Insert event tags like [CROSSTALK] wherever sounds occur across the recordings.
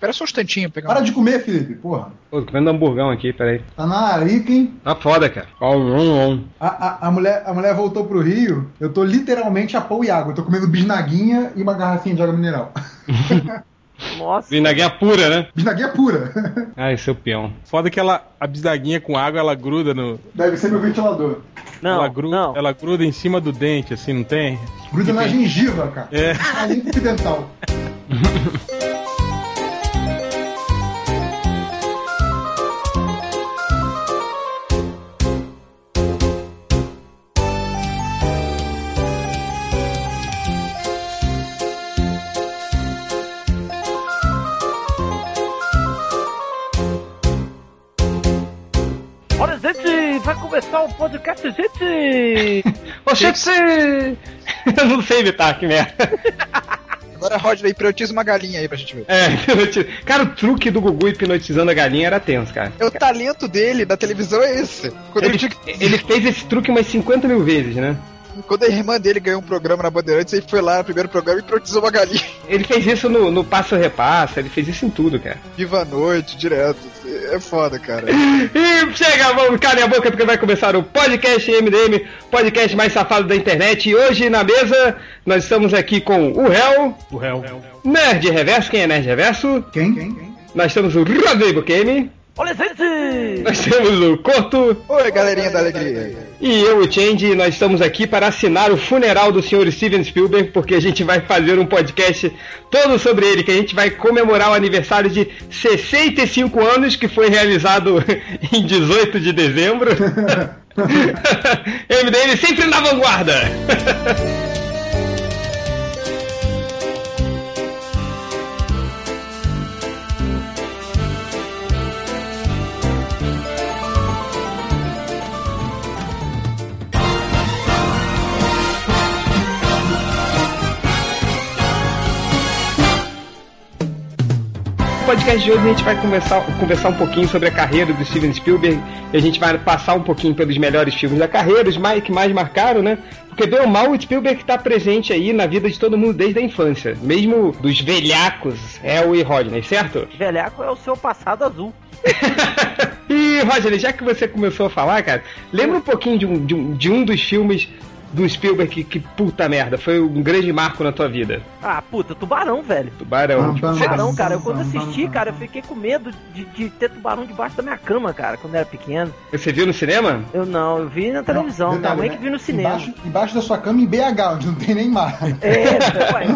Espera só um instantinho. Pegar Para um... de comer, Felipe, porra. Pô, tô comendo hamburgão aqui, peraí. Tá na arica, hein? Tá foda, cara. Ó, um, um. A, a, a mulher, a mulher voltou pro Rio, eu tô literalmente a pão e água. Eu tô comendo bisnaguinha e uma garrafinha de água mineral. [LAUGHS] Nossa. Vinaguinha pura, né? bisnaguinha pura. [LAUGHS] Ai, seu peão. Foda que ela, a bisnaguinha com água, ela gruda no. Deve ser meu ventilador. Não, ela, gruda, não. ela gruda em cima do dente, assim, não tem? Gruda na gengiva, cara. É. A língua dental. [LAUGHS] começar o podcast, gente! [LAUGHS] Ô, chefe! [LAUGHS] Eu não sei imitar, que merda. [LAUGHS] Agora, Rodney, hipnotiza uma galinha aí pra gente ver. É, hipnotiza- cara, o truque do Gugu hipnotizando a galinha era tenso, cara. É o talento dele da televisão é esse. Quando, ele... Ele fez esse truque umas 50 mil vezes, né? Quando a irmã dele ganhou um programa na Bandeirantes, ele foi lá no primeiro programa e hipnotizou uma galinha. [LAUGHS] Ele fez isso no, no Passo Repassa, ele fez isso em tudo, cara. Viva a noite, direto. É foda, cara. [LAUGHS] E chega, vamos, calem a boca, porque vai começar o podcast MDM, podcast mais safado da internet. E hoje na mesa nós estamos aqui com o Réu, O réu. Nerd Reverso, quem é Nerd Reverso? Quem? Quem? Nós temos o Rodrigo Kemi, Olha, gente! nós temos o Corto Oi, galerinha da alegria. e eu, o Change. Nós estamos aqui para assinar o funeral do senhor Steven Spielberg, porque a gente vai fazer um podcast todo sobre ele, que a gente vai comemorar o aniversário de 65 anos, que foi realizado [LAUGHS] em 18 de dezembro. [LAUGHS] [LAUGHS] MDM sempre na vanguarda! Podcast de hoje a gente vai conversar, conversar um pouquinho sobre a carreira do Steven Spielberg e a gente vai passar um pouquinho pelos melhores filmes da carreira, os mais, que mais marcaram, né? Porque bem ou mal o Spielberg está presente aí na vida de todo mundo desde a infância, mesmo dos velhacos, El e Rodney, certo? Velhaco é o seu passado azul. [LAUGHS] e Rodney, já que você começou a falar, cara, lembra um pouquinho de um, de um, de um dos filmes do Spielberg que, que puta merda, foi um grande marco na tua vida. Ah, puta, tubarão, velho. Tubarão. Bam, bam, Tubarão, bam, cara. Eu quando bam, assisti, bam, cara, eu fiquei com medo de, de ter tubarão debaixo da minha cama, cara, quando eu era pequeno. Você viu no cinema? Eu não, eu vi na televisão. minha Detalhe, mãe né? que viu no cinema. Embaixo, embaixo da sua cama em BH, onde não tem nem mar. É, ué.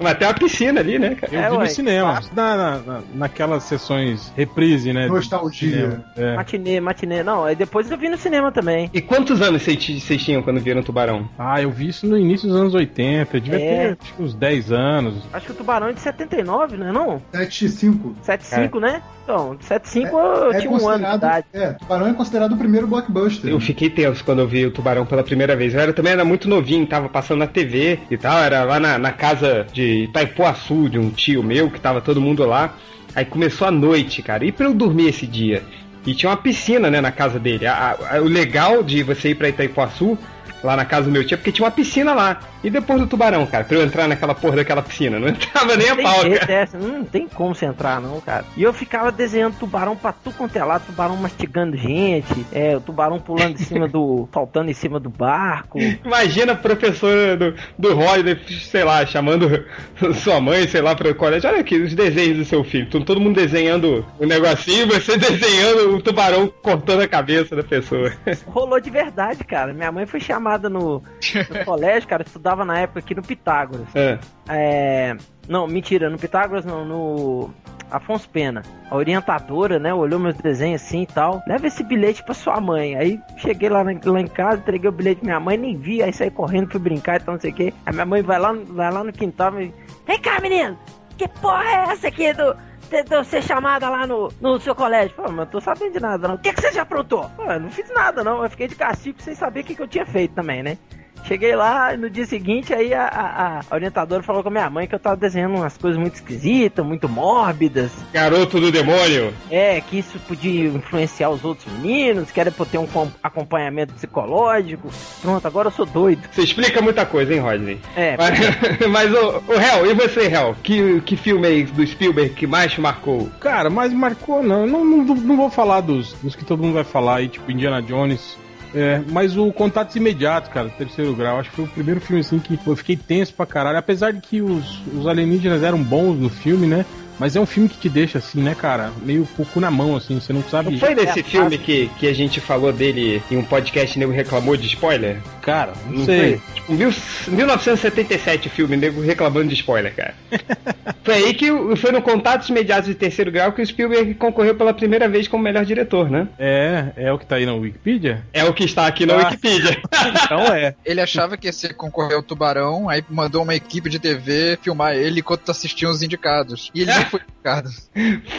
Mas tem uma piscina ali, né, cara? Eu É, vi ué. no cinema. Na, na- na- naquelas sessões reprise, né? Nostalgia. É. Matinê, matinê. Não, aí depois eu vi no cinema também. E quantos anos vocês t- quando viram Tubarão? Ah, eu vi isso no início dos anos 80. Eu devia É. ter acho uns 10 anos. Acho que o tubarão é de 79, não é não? 7x5. 75, né? Então, de 75 eu tinha um ano de idade. É, Tubarão é considerado o primeiro blockbuster. Eu fiquei tenso quando eu vi o Tubarão pela primeira vez. Eu era, também era muito novinho, tava passando na TV e tal. Era lá na, na casa de Itaipuaçu, de um tio meu, que tava todo mundo lá. Aí começou a noite, cara. E pra eu dormir esse dia? E tinha uma piscina, né, na casa dele. A- a- o legal de você ir pra Itaipuaçu, lá na casa do meu tio, porque tinha uma piscina lá. E depois do Tubarão, cara, pra eu entrar naquela porra daquela piscina. Não [LAUGHS] entrava nem a Tem pau, cara. dessa, não tem como você entrar não, cara. E eu ficava desenhando tubarão pra tu quanto é tubarão mastigando gente, é, o tubarão pulando em cima do. [LAUGHS] saltando em cima do barco. Imagina a professora do, do Rodney, sei lá, chamando sua mãe, sei lá, para o colégio. Olha aqui os desenhos do seu filho. Todo todo mundo desenhando um negocinho, você [LAUGHS] desenhando um tubarão cortando a cabeça da pessoa. Rolou de verdade, cara. Minha mãe foi chamada no, no [LAUGHS] colégio, cara, estudava na época aqui no Pitágoras. É. É. Não, mentira, no Pitágoras não, no. Afonso Pena, a orientadora, né, olhou meus desenhos assim e tal. Leva esse bilhete pra sua mãe. Aí cheguei lá, na- lá em casa, entreguei o bilhete pra minha mãe, nem vi, aí saí correndo, fui brincar e tal, não sei o quê. Aí minha mãe vai lá, vai lá no quintal e Vem cá, menino! Que porra é essa aqui do. Eu ser chamada lá no, no seu colégio? Pô, mas não tô sabendo de nada, não. O que, que você já aprontou? Pô, eu não fiz nada, não. Eu fiquei de castigo sem saber o que, que eu tinha feito também, né? Cheguei lá, no dia seguinte, aí a, a- a orientadora falou com a minha mãe que eu tava desenhando umas coisas muito esquisitas, muito mórbidas. Garoto do demônio. É, que isso podia influenciar os outros meninos, que era pra eu ter um com- acompanhamento psicológico. Pronto, agora eu sou doido. Você explica muita coisa, hein, Rodney? É, [LAUGHS] Mas, mas o, o Hel, e você, Hel? Que, que filme aí do Spielberg que mais te marcou? Cara, mas marcou, não. Não, não, não vou falar dos, dos que todo mundo vai falar aí, tipo Indiana Jones. É, mas o Contato Imediato, cara, terceiro grau, acho que foi o primeiro filme assim que eu fiquei tenso pra caralho. Apesar de que os, os alienígenas eram bons no filme, né? Mas é um filme que te deixa assim, né, cara? Meio com o cu na mão, assim, você não sabe. Não foi desse É, filme fácil. que, que a gente falou dele em um podcast, o nego reclamou de spoiler? Cara, não, Não sei. foi? Tipo, mil, 1977 o filme, nego reclamando de spoiler, cara. [LAUGHS] foi aí que foi no Contatos Imediatos de Terceiro Grau que o Spielberg concorreu pela primeira vez como melhor diretor, né? É, é o que tá aí na Wikipedia? É o que está aqui na Ah. Wikipedia. [LAUGHS] Então é. Ele achava que ia ser concorrer ao Tubarão, aí mandou uma equipe de TV filmar ele enquanto assistiam os indicados. E ele não [LAUGHS] foi indicado.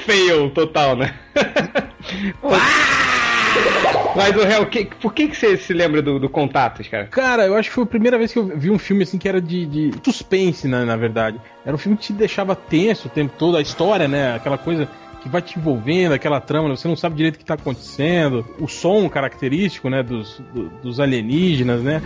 Fail total, né? Mas o Hel, que, por que, que você se lembra do, do Contatos, cara? Cara, eu acho que foi a primeira vez que eu vi um filme assim que era de, de suspense, né, na verdade. Era um filme que te deixava tenso o tempo todo, a história, né, aquela coisa que vai te envolvendo, aquela trama, você não sabe direito o que tá acontecendo, o som característico, né, dos, do- dos alienígenas, né.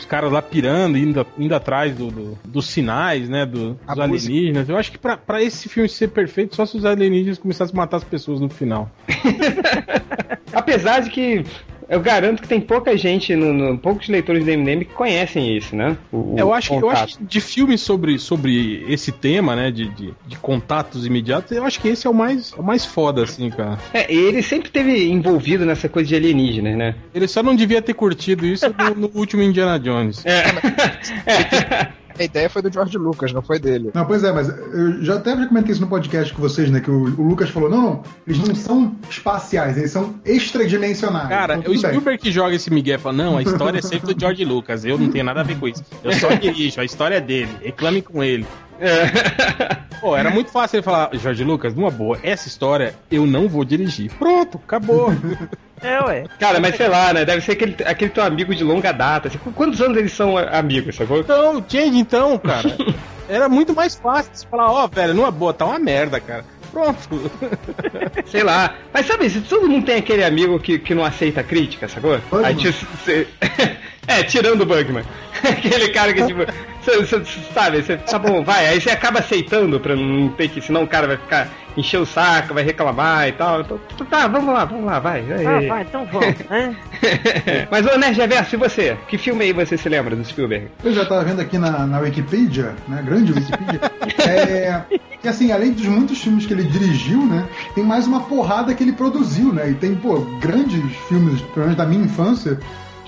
Os caras lá pirando, indo, indo atrás do- do- dos sinais, né? do- A dos música. alienígenas. Eu acho que pra, pra esse filme ser perfeito, só se os alienígenas começassem a matar as pessoas no final. [LAUGHS] Apesar de que eu garanto que tem pouca gente, no, no- poucos leitores do MDM que conhecem isso, né? O- o Eu acho, que- eu acho que de filmes sobre, sobre esse tema, né, de, de, de contatos imediatos, eu acho que esse é o mais, é o mais foda, assim, cara. É, ele sempre teve envolvido nessa coisa de alienígenas, né? Ele só não devia ter curtido isso no, no último Indiana Jones. É. [LAUGHS] É. A ideia foi do George Lucas, não foi dele. Não, pois é, mas eu já até já comentei isso no podcast com vocês, né? Que o, o Lucas falou: não, não, eles não são espaciais, eles são extradimensionais. Cara, Então, o tudo bem. Spielberg que joga esse Miguel fala, não, a história é sempre do George Lucas, eu não tenho nada a ver com isso. Eu só dirijo, a história é dele, reclame com ele. [LAUGHS] Pô, era muito fácil ele falar, Jorge Lucas, numa boa, essa história eu não vou dirigir. Pronto, acabou. [LAUGHS] É, ué. Cara, mas sei lá, né? Deve ser aquele, aquele teu amigo de longa data. Qu- quantos anos eles são a- amigos, sacou? Então, Change, então, cara, [LAUGHS] era muito mais fácil você falar, ó, velho, numa boa, tá uma merda, cara. Pronto. Sei lá. Mas sabe, se todo mundo tem aquele amigo que, que não aceita crítica, sacou? Bugman. Aí, tipo, cê- É, tirando o Bugman. [LAUGHS] aquele cara que, tipo, cê- cê- sabe, você tá bom, vai. Aí você acaba aceitando pra não ter que, senão o cara vai ficar, encher o saco, vai reclamar e tal. Então, tá, vamos lá, vamos lá, vai. vai. Ah, vai, então vamos, [LAUGHS] né? [LAUGHS] Mas, ô, Nerd Reverso, e você? Que filme aí você se lembra do Spielberg? Eu já tava vendo aqui na, na Wikipedia, né? Grande Wikipedia. é, que assim, além dos muitos filmes que ele dirigiu, né? Tem mais uma porrada que ele produziu, né? E tem, pô, grandes filmes, pelo menos da minha infância,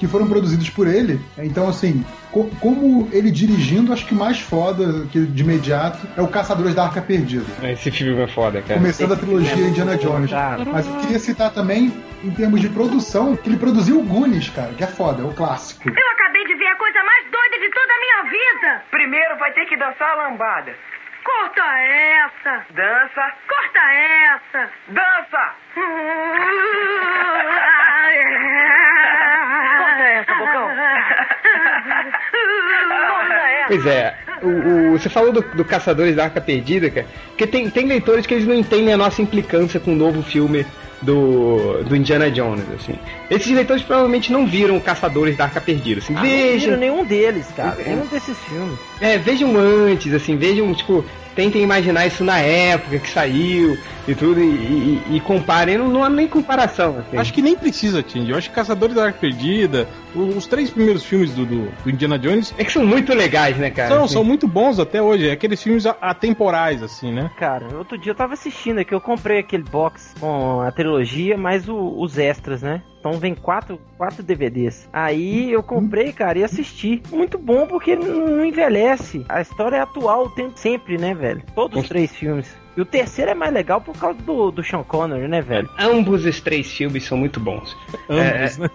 que foram produzidos por ele. Então, assim, co- como ele dirigindo, acho que o mais foda que de imediato é o Caçadores da Arca Perdida. Esse filme é foda, cara. Começando a trilogia Indiana Jones. Cara. Mas eu queria citar também, em termos de produção, que ele produziu o Goonies, cara, que é foda, é o clássico. Eu acabei de ver a coisa mais doida de toda a minha vida. Primeiro vai ter que dançar a lambada. Corta essa. Dança, Corta essa. dança! [LAUGHS] Pois é, o, o- você falou do, do Caçadores da Arca Perdida, cara, porque tem, tem leitores que eles não entendem a nossa implicância com o novo filme do, do Indiana Jones, assim. Esses leitores provavelmente não viram Caçadores da Arca Perdida, assim, Ah, não viram vejam, nenhum deles, cara. Nenhum desses filmes. é, vejam antes, assim, vejam, tipo, tentem imaginar isso na época que saiu e tudo, e, e, e comparem, não, não há nem comparação, assim. Acho que nem precisa, Change. Eu acho que Caçadores da Arca Perdida, os três primeiros filmes do, do, do Indiana Jones É que são muito legais, né, cara? são, Assim. são muito bons até hoje. É aqueles filmes atemporais, assim, né? Cara, outro dia eu tava assistindo aqui, eu comprei aquele box com a trilogia, mais o- os extras, né? Então vem quatro, quatro DVDs. Aí eu comprei, cara, e assisti. Muito bom porque não não envelhece. A história é atual o tempo sempre, né, velho? Todos os três filmes. E o terceiro é mais legal por causa do, do Sean Connery, né, velho? Ambos os três filmes são muito bons. Ambos, É, né?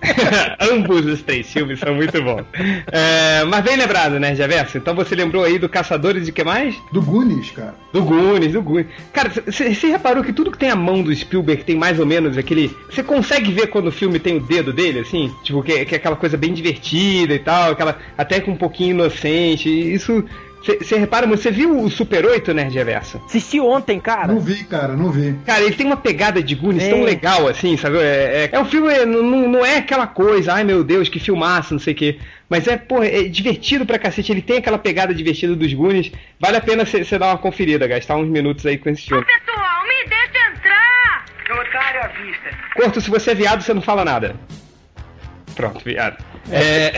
[LAUGHS] Ambos os três filmes são muito bons. É, mas bem lembrado, né, Javerso? Então você lembrou aí do Caçadores de que mais? Do Goonies, cara. Do Goonies, do Goonies. Cara, você reparou que tudo que tem a mão do Spielberg tem mais ou menos aquele. Você consegue ver quando o filme tem o dedo dele, assim? Tipo, que, que é aquela coisa bem divertida e tal, aquela até com um pouquinho inocente. Isso. Você repara, mas você viu o Super 8, Nerd Reverso? Assisti ontem, cara. Não vi, cara, não vi. Cara, ele tem uma pegada de Goonies É. tão legal, assim, sabe? É, é, é um filme, é, não, não é aquela coisa, ai meu Deus, que filmaço, não sei o quê. Mas é, pô, é divertido pra cacete. Ele tem aquela pegada divertida dos Goonies. Vale a pena você dar uma conferida, gastar uns minutos aí com esse filme. Pessoal, me deixa entrar! Otário à vista. Corto, se você é viado, você não fala nada. Pronto, viado. É...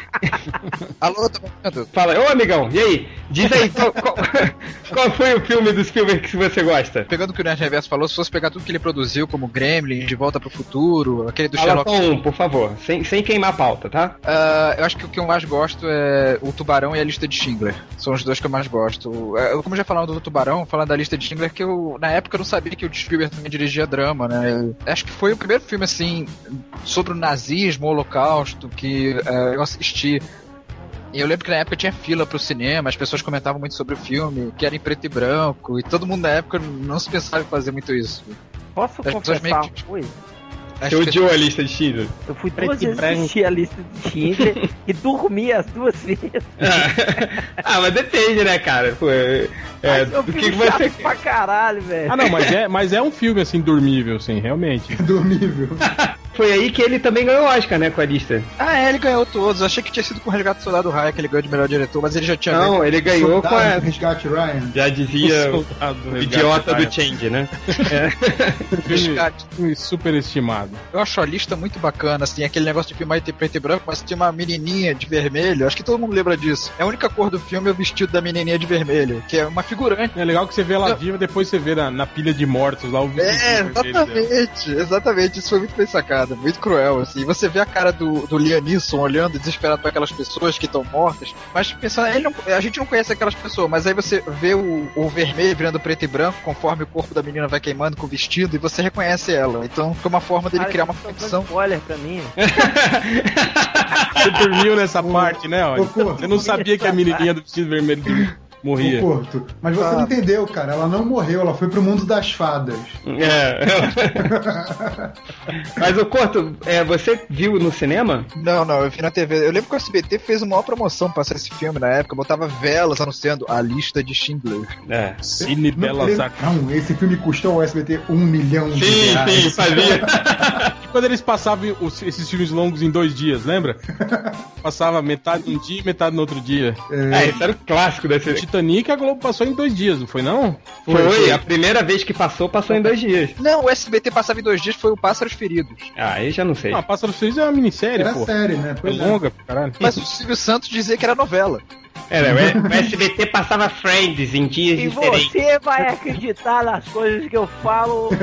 [LAUGHS] Alô, tô ouvindo? Fala, ô amigão, e aí? Diz aí, qual, qual- [LAUGHS] qual foi o filme do Spielberg que você gosta? Pegando o que o Nerd Reverso falou, se fosse pegar tudo que ele produziu, como Gremlin, De Volta pro Futuro, aquele do Fala Sherlock um, por favor, sem, sem queimar a pauta, tá? Ah, eu acho que o que eu mais gosto é o Tubarão e a Lista de Schindler. São os dois que eu mais gosto. É, Eu, como já falando do Tubarão, falando da Lista de Schindler, que eu, na época, eu não sabia que o Spielberg também dirigia drama, né? Eu acho que foi o primeiro filme, assim, sobre o nazismo, o holocausto, que é, eu assisti. E eu lembro que na época tinha fila pro cinema, as pessoas comentavam muito sobre o filme, que era em preto e branco, e todo mundo na época não se pensava em fazer muito isso. Posso As confessar que-? Acho Você odiou a lista de Schindler? Eu fui Preto duas e vezes branco. assistir a lista de Schindler [LAUGHS] e dormi as duas vezes. [LAUGHS] ah, mas depende, né, cara? Pô, é, é, do que, que você pra caralho, velho. Ah, não, mas é, mas é um filme, assim, dormível, sim, realmente. [LAUGHS] Dormível. Foi aí que ele também ganhou o Oscar, né, com a lista. Ah, é, ele ganhou todos. Eu achei que tinha sido com o Resgate do Soldado Ryan que ele ganhou de melhor diretor, mas ele já tinha ganho. Não, ele ganhou com a. Resgate Ryan. Já dizia o Resgate idiota Ryan. do Change, né? Filme, [LAUGHS] [LAUGHS] Resgate. filme superestimado. Eu acho a lista muito bacana, assim, aquele negócio de filmar em preto e branco, mas tinha uma menininha de vermelho, acho que todo mundo lembra disso. É a única cor do filme é o vestido da menininha de vermelho, que é uma figurante. É legal que você vê ela viva, depois você vê na, na pilha de mortos lá o É, vestido dela. exatamente, exatamente, isso foi muito bem sacado, muito cruel, assim. Você vê a cara do, do Liam Neeson olhando desesperado para aquelas pessoas que estão mortas, mas pensando, ele não- a gente não conhece aquelas pessoas, mas aí você vê o, o vermelho virando preto e branco conforme o corpo da menina vai queimando com o vestido e você reconhece ela. Então foi uma forma dele Cara, criar uma dando ficção. spoiler pra mim. [LAUGHS] Você dormiu nessa parte, né? Olha. Você não sabia que a menininha do vestido vermelho morria. Ô, Porto. Mas você Ah. não entendeu, cara. Ela não morreu, ela foi pro mundo das fadas. É. [LAUGHS] Mas o Corto, é, você viu no cinema? Não, não, eu vi na TV. Eu lembro que o SBT fez uma maior promoção pra esse filme na época, botava velas anunciando a lista de Schindler. É. Cine Artes. não, esse filme custou ao SBT um milhão de Sim, reais. sim, fazia. [LAUGHS] Quando eles passavam os- esses filmes longos em dois dias, lembra? [LAUGHS] Passava metade num dia e metade no outro dia. É, esse era o clássico desse. Titanic a Globo passou em dois dias, não foi não? Foi, a primeira vez que passou, passou em dois dias. Não, o SBT passava em dois dias, foi o Pássaros Feridos. Ah, aí já não sei. Não, Pássaros Felizes é uma minissérie, Era pô. série, né? É Pois é. longa, caralho. Mas o Silvio Santos dizia que era novela. Era, o SBT passava Friends em dias E diferentes. você vai acreditar nas coisas que eu falo. [LAUGHS]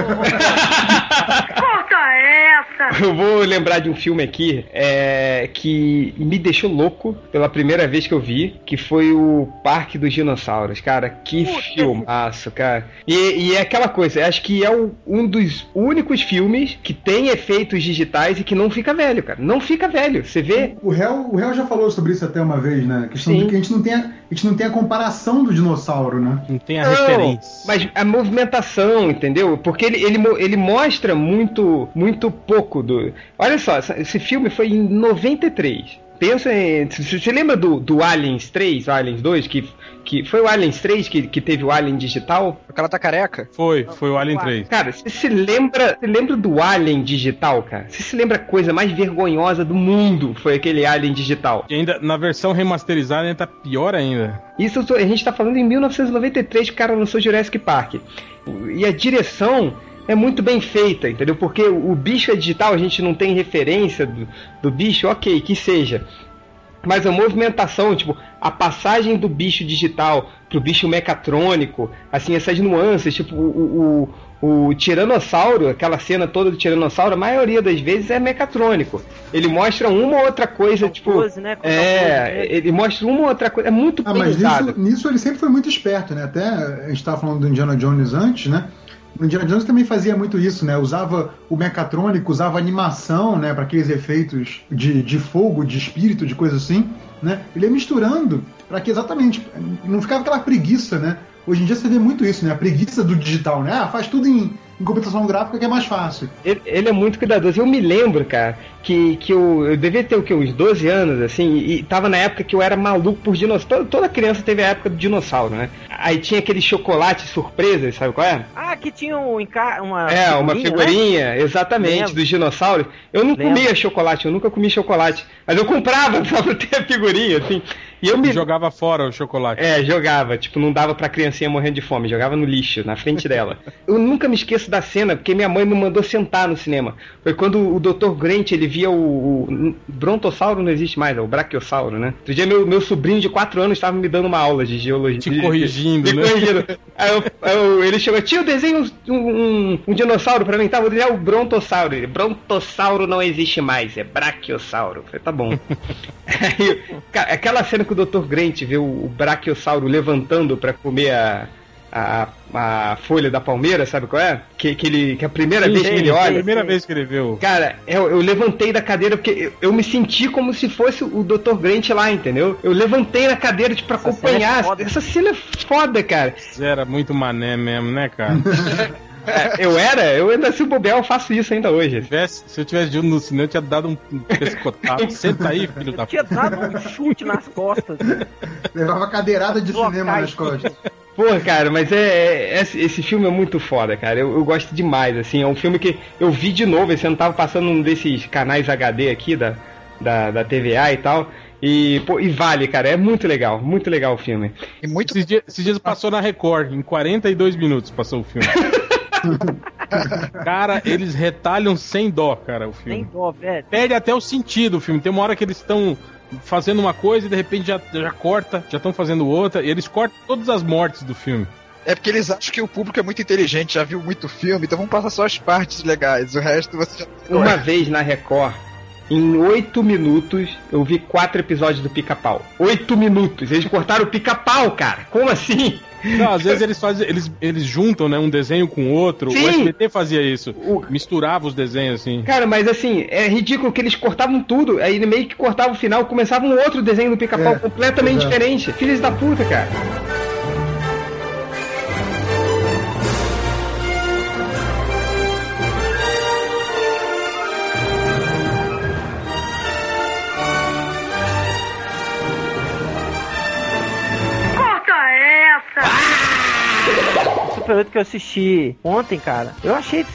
Corta essa! Eu vou lembrar de um filme aqui é, que me deixou louco pela primeira vez que eu vi, que foi o Parque dos Dinossauros. Cara, que Puta, filmaço, cara. E, e é aquela coisa, acho que é o- um dos únicos filmes que tem efeitos digitais e que não fica velho, cara. Não fica velho. Você vê. O réu, o réu já falou sobre isso até uma vez, né? A questão Sim. de que a gente não tem a, a gente não tem a comparação do dinossauro, né? Não tem a Não, referência. Mas a movimentação, entendeu? Porque ele, ele, ele mostra muito, muito pouco do. Olha só, esse filme foi em 93. Pensa em. Você lembra do, do Aliens 3, o Aliens 2, que, que foi o Aliens 3 que, que teve o Alien digital? O cara tá careca? Foi, foi o Alien 3. Cara, você se lembra. Você lembra do Alien digital, cara? Você se lembra a coisa mais vergonhosa do mundo? Foi aquele Alien digital. E ainda, na versão remasterizada, ainda tá pior ainda. Isso a gente tá falando em 1993 que o cara lançou Jurassic Park. E a direção é muito bem feita, entendeu? Porque o, o bicho é digital, a gente não tem referência do, do bicho, ok, que seja. Mas a movimentação, tipo, a passagem do bicho digital pro bicho mecatrônico, assim, essas nuances, tipo, o, o Tiranossauro, aquela cena toda do Tiranossauro, a maioria das vezes é mecatrônico. Ele mostra uma ou outra coisa, tipo. pose, né? Pose É, dele. ele mostra uma ou outra coisa. É muito Ah, mas pensado. nisso, nisso ele sempre foi muito esperto, né? Até a gente estava falando do Indiana Jones antes, né? O Indiana Jones também fazia muito isso, né? Usava o mecatrônico, usava animação, né? Para aqueles efeitos de, de fogo, de espírito, de coisa assim, né? Ele ia misturando para que exatamente não ficava aquela preguiça, né? Hoje em dia você vê muito isso, né? A preguiça do digital, né? Ah, faz tudo em, em computação gráfica que é mais fácil. Ele, ele é muito cuidadoso. Eu me lembro, cara, que, que eu, eu devia ter o quê? Uns 12 anos, assim, e tava na época que eu era maluco por dinossauro. Toda, toda criança teve a época do dinossauro, né? Aí tinha aquele chocolate surpresa, sabe qual é? Ah, que tinha um uma É, uma né? figurinha, exatamente, Lembro. dos dinossauros. Eu não Lembro. comia chocolate, eu nunca comi chocolate. Mas eu comprava só [LAUGHS] pra ter a figurinha, assim. E eu me. Jogava fora o chocolate. É, jogava, tipo, não dava pra criancinha morrendo de fome, jogava no lixo, na frente dela. [LAUGHS] Eu nunca me esqueço da cena, porque minha mãe me mandou sentar no cinema. Foi quando o Dr. Grant, ele via o, o brontossauro, não existe mais, é o brachiossauro, né? Outro dia meu, meu sobrinho de 4 anos estava me dando uma aula de geologia. Te corrigindo, [LAUGHS] me né? corrigindo. Aí eu- eu- ele chegou, tio, desenha um, um, um dinossauro pra mim, tá? Vou desenhar o brontossauro. Ele, brontossauro não existe mais, é brachiossauro. Eu falei, tá bom. [LAUGHS] Aí, cara, aquela cena que o Dr. Grant vê o, o brachiossauro levantando pra comer a, a, a folha da palmeira, sabe qual é? Que, que, ele, que a primeira Sim, vez que ele foi a olha. primeira vez que ele viu. Cara, eu, eu levantei da cadeira porque eu, eu me senti como se fosse o Dr. Grant lá, entendeu? Eu levantei na cadeira tipo, pra Essa cena acompanhar. é. Essa cena é foda, cara. Era muito mané mesmo, né, cara? [LAUGHS] É, eu era, eu ainda se bobear, eu faço isso ainda hoje. tivesse, se eu tivesse ido no cinema, eu tinha dado um um pescotapo. [LAUGHS] Senta aí, filho da Tinha dado um chute nas costas. Levava cadeirada de cinema nas costas. Porra, cara, mas é, é- esse, esse filme é muito foda, cara. Eu, eu gosto demais, assim. É um filme que eu vi de novo. Esse ano tava passando num desses canais HD aqui da, da, da TVA e tal. E, pô, e vale, cara. É muito legal, muito legal o filme. E muito Esses dias, esses dias passou na Record, em 42 minutos passou o filme. [LAUGHS] [LAUGHS] cara, eles retalham sem dó, cara, o filme. dó, velho. Perde até o sentido o filme. Tem uma hora que eles estão fazendo uma coisa e de repente já, já corta, já estão fazendo outra, e eles cortam todas as mortes do filme. É porque eles acham que o público é muito inteligente, já viu muito filme, então vamos passar só as partes legais. O resto você já. Uma vez na Record, em oito minutos, eu vi quatro episódios do Pica-Pau. Oito minutos! Eles cortaram o Pica-Pau, cara! Como assim? Não, às vezes eles fazem, eles, eles juntam, né, um desenho com o outro. Sim. O SBT fazia isso. O- Misturava os desenhos assim. Cara, mas assim, é ridículo que eles cortavam tudo, aí meio que cortavam o final, começava um outro desenho do pica-pau É, completamente exato. diferente. Filhos da puta, cara. 8 que eu assisti ontem, cara, eu achei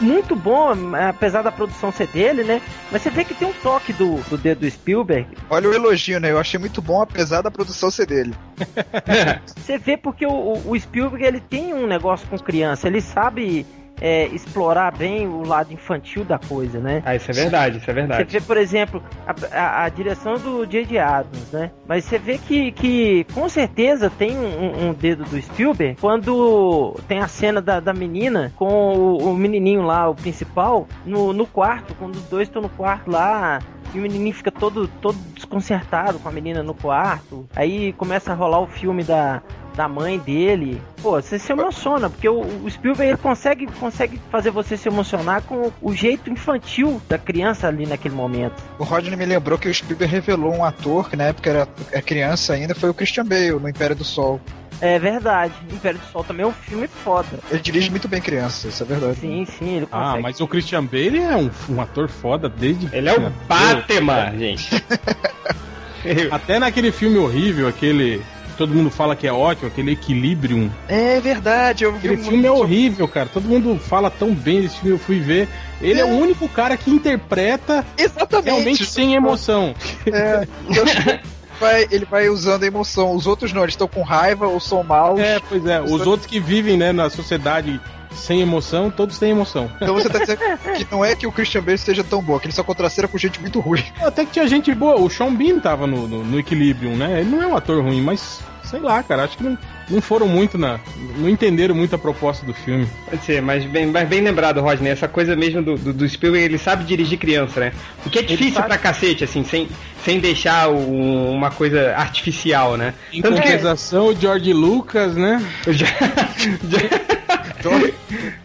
muito bom, apesar da produção ser dele, né? Mas você vê que tem um toque do, do dedo do Spielberg. Olha o elogio, né? Eu achei muito bom, apesar da produção ser dele. [LAUGHS] Você vê porque o, o- o Spielberg ele tem um negócio com criança, ele sabe é, explorar bem o lado infantil da coisa, né? Ah, isso é verdade, isso é Você verdade. vê, por exemplo, a, a- a direção do J.J. Abrams, né? Mas você vê que, que com certeza tem um, um dedo do Spielberg quando tem a cena da, da menina com o, o menininho lá, o principal, no, no quarto, quando os dois estão no quarto lá. E o menininho fica todo, todo desconcertado com a menina no quarto. Aí começa a rolar o filme da, da mãe dele. Pô, você se emociona, porque o, o Spielberg consegue, consegue fazer você se emocionar com o jeito infantil da criança ali naquele momento. O Rodney me lembrou que o Spielberg revelou um ator que na época era era criança ainda, foi o Christian Bale, no Império do Sol. É verdade. Império do Sol também é um filme foda. Ele dirige muito bem criança, isso é verdade. Sim, sim, ele Ah, consegue. mas o Christian Bale é um, um ator foda desde. Ele é o Batman, gente. [LAUGHS] Até naquele filme horrível, aquele. que Todo mundo fala que é ótimo, aquele Equilibrium. É verdade, eu vi Aquele um filme é muito- horrível, cara. Todo mundo fala tão bem desse filme, eu fui ver. Ele é, o único cara que interpreta Exatamente. realmente sem emoção. É, eu [LAUGHS] vai- ele vai usando a emoção. Os outros não, eles estão com raiva ou são maus. É, pois é. Os outros que vivem, né, na sociedade sem emoção, todos têm emoção. Então você tá dizendo que não é que o Christian Bale seja tão bom, que ele só contracena com gente muito ruim. Até que tinha gente boa. O Sean Bean tava no, no, no Equilibrium, né? Ele não é um ator ruim, mas sei lá, cara, acho que não, não foram muito na. Não entenderam muito a proposta do filme. Pode ser, mas bem, mas bem lembrado, Rodney, essa coisa mesmo do, do, do Spielberg, ele sabe dirigir criança, né? O que é difícil sabe. pra cacete, assim, sem, sem deixar um- uma coisa artificial, né? Em Tanto que- compensação, o George Lucas, né? [LAUGHS] [LAUGHS]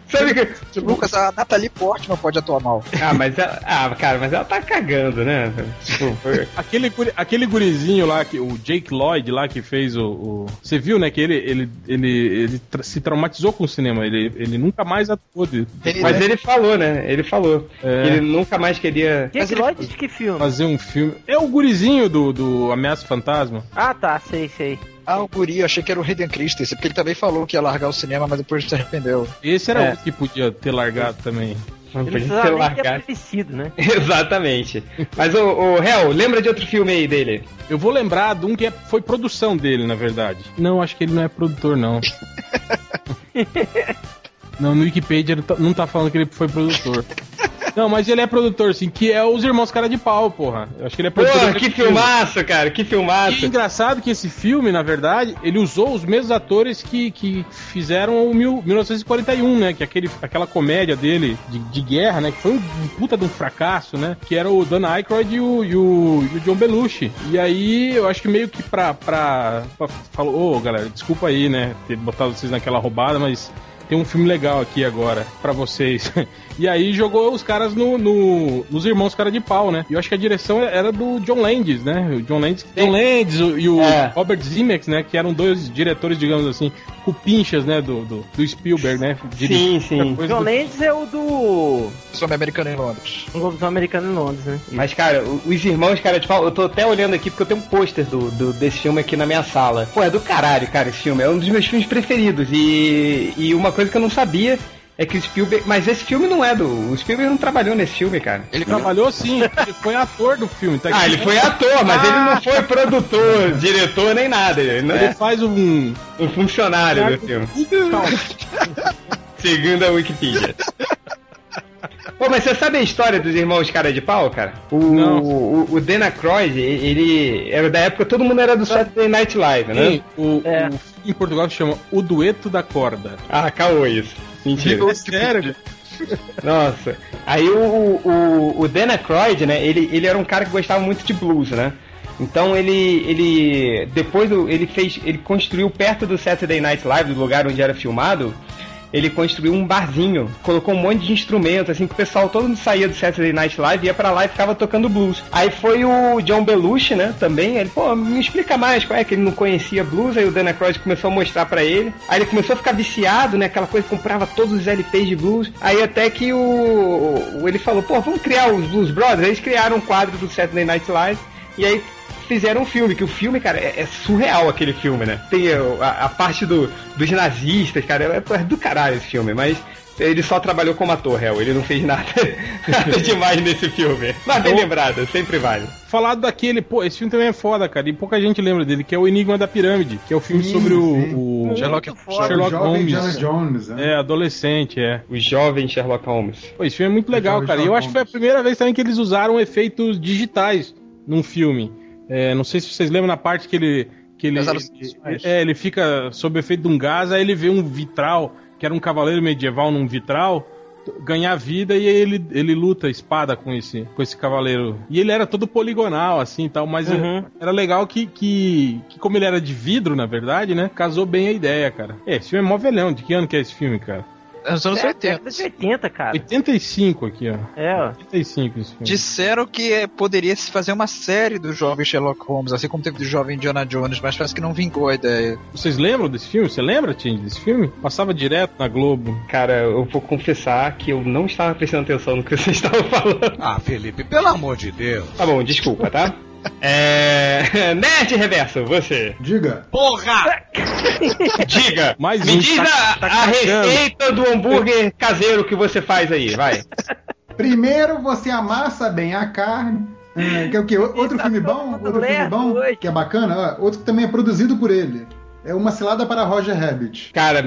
Que. Lucas, a Natalie Portman pode atuar mal. Ah, mas ela. Ah, cara, mas ela tá cagando, né? Tipo, foi- [LAUGHS] Aquele, aquele gurizinho lá, que, o Jake Lloyd lá que fez o. o- Você viu, né? Que ele, ele, ele, ele tra- se traumatizou com o cinema. Ele, ele nunca mais atuou. De, Ele- Mas ele falou, né? Ele falou. É. Ele nunca mais queria. Jake Lloyd de que filme? fazer um filme. É o gurizinho do, do Ameaça Fantasma. Ah, tá, sei, sei. Ah, o Guri, achei que era o Hayden Christensen, porque ele também falou que ia largar o cinema, mas depois se arrependeu. Esse era É. o que podia ter largado também. Não Ele podia precisava ter largado. aparecido, né? [LAUGHS] Exatamente. Mas o, o Hel, lembra de outro filme aí dele? Eu vou lembrar de um que é- foi produção dele, na verdade. Não, acho que ele não é produtor, não. [LAUGHS] não, no Wikipedia ele tá- não tá falando que ele foi produtor. [LAUGHS] Não, mas ele é produtor, sim, que é os Irmãos Cara de Pau, porra. Eu acho que ele é produtor. Desse que filmaço, cara, que E é filmaço. engraçado que esse filme, na verdade, ele usou os mesmos atores que, que fizeram o mil, 1941, né? Que é aquele, aquela comédia dele de, de guerra, né? Que foi um puta de um fracasso, né? Que era o Dan Aykroyd e o, e o, e o John Belushi. E aí, eu acho que meio que pra... pra, pra falou, ô galera, desculpa aí, né? Ter botado vocês naquela roubada, mas tem um filme legal aqui agora pra vocês. [LAUGHS] E aí jogou os caras no, no- nos irmãos cara de pau, né? E eu acho que a direção era do John Landis, né? O John Landis, John Landis o- e o É. Robert Zemeckis, né? Que eram dois diretores, digamos assim, cupinchas, né? Do, do, do Spielberg, né? Sim, sim. coisa John do- Landis é o do. Sou americano em Londres. Um Americano em Londres, né? Mas, cara, os irmãos, cara, tipo, eu tô até olhando aqui porque eu tenho um pôster do, do- desse filme aqui na minha sala. Pô, é do caralho, cara, esse filme. É um dos meus filmes preferidos. E, e uma coisa que eu não sabia é que o Spielberg. Mas esse filme não é do. O Spielberg não trabalhou nesse filme, cara. Ele Trabalhou sim, ele foi ator do filme. Tá Ah, aqui. ele foi ator, mas ele não foi produtor, diretor, nem nada. Ele não Ele é faz um. um funcionário do filme. Segundo a Wikipedia. Pô, mas você sabe a história dos irmãos Cara de Pau, cara? O, o, o Dan Aykroyd, ele era da época, todo mundo era do Saturday Night Live, né? Sim, o, É. o em Portugal se chama O Dueto da Corda. Ah, caô isso. Mentira. É sério? [LAUGHS] Nossa. Aí o, o, o Dan Aykroyd, né, ele, ele era um cara que gostava muito de blues, né? Então ele, ele depois do, ele fez, ele construiu perto do Saturday Night Live, do lugar onde era filmado, ele construiu um barzinho, colocou um monte de instrumentos, assim, que o pessoal todo mundo saía do Saturday Night Live, ia pra lá e ficava tocando blues. Aí foi o John Belushi, né, também, ele, pô, me explica mais qual é que ele não conhecia blues, aí o Dan Aykroyd começou a mostrar pra ele. Aí ele começou a ficar viciado, né, aquela coisa, comprava todos os LPs de blues. Aí até que o, ele falou, pô, vamos criar os Blues Brothers. Eles criaram um quadro do Saturday Night Live e aí fizeram um filme, que o filme, cara, é, é surreal aquele filme, né? Tem uh, a, a parte do, dos nazistas, cara, é, é do caralho esse filme, mas ele só trabalhou como ator, réu, ele não fez nada, [LAUGHS] nada demais nesse filme. Mas bem Então- lembrado, sempre vale. Falado daquele, pô, esse filme também é foda, cara, e pouca gente lembra dele, que é o Enigma da Pirâmide, que é o filme Sim, sobre o, sim. o Sherlock- Muito foda. Sherlock Jovem Holmes. Jones, né? É, adolescente, é. O jovem Sherlock Holmes. Pô, esse filme é muito legal, cara. E eu Sherlock acho que foi a primeira vez também que eles usaram efeitos digitais num filme. É, não sei se vocês lembram na parte que ele. Que ele, alucinações. é, ele fica sob efeito de um gás, aí ele vê um vitral, que era um cavaleiro medieval num vitral, ganhar vida e aí ele, ele luta espada com esse, com esse cavaleiro. E ele era todo poligonal, assim e tal, mas Uhum. era legal que, que, que, como ele era de vidro, na verdade, né? Casou bem a ideia, cara. É, esse filme é mó velhão. De que ano que é esse filme, cara? É nos anos É, 80. década de 80, cara. 85 aqui, ó. É, ó. 85 esse filme. Disseram que eh, poderia se fazer uma série do jovem Sherlock Holmes, assim como teve do jovem Indiana Jones, mas parece que não vingou a ideia. Vocês lembram desse filme? Você lembra, Tim, desse filme? Passava direto na Globo. Cara, eu vou confessar que eu não estava prestando atenção no que vocês [LAUGHS] estavam falando. Ah, Felipe, pelo amor de Deus. Tá bom, desculpa, tá? [LAUGHS] É. [LAUGHS] Nerd Reverso, você. Diga. Porra! Diga! Mais Me um, diz tá- a, tá a receita do hambúrguer caseiro que você faz aí, vai. Primeiro você amassa bem a carne. É, que é o quê? Outro Tá filme bom? Outro filme bom? hoje. Que é bacana? ó, outro que também é produzido por ele. É Uma Cilada para Roger Rabbit. Cara,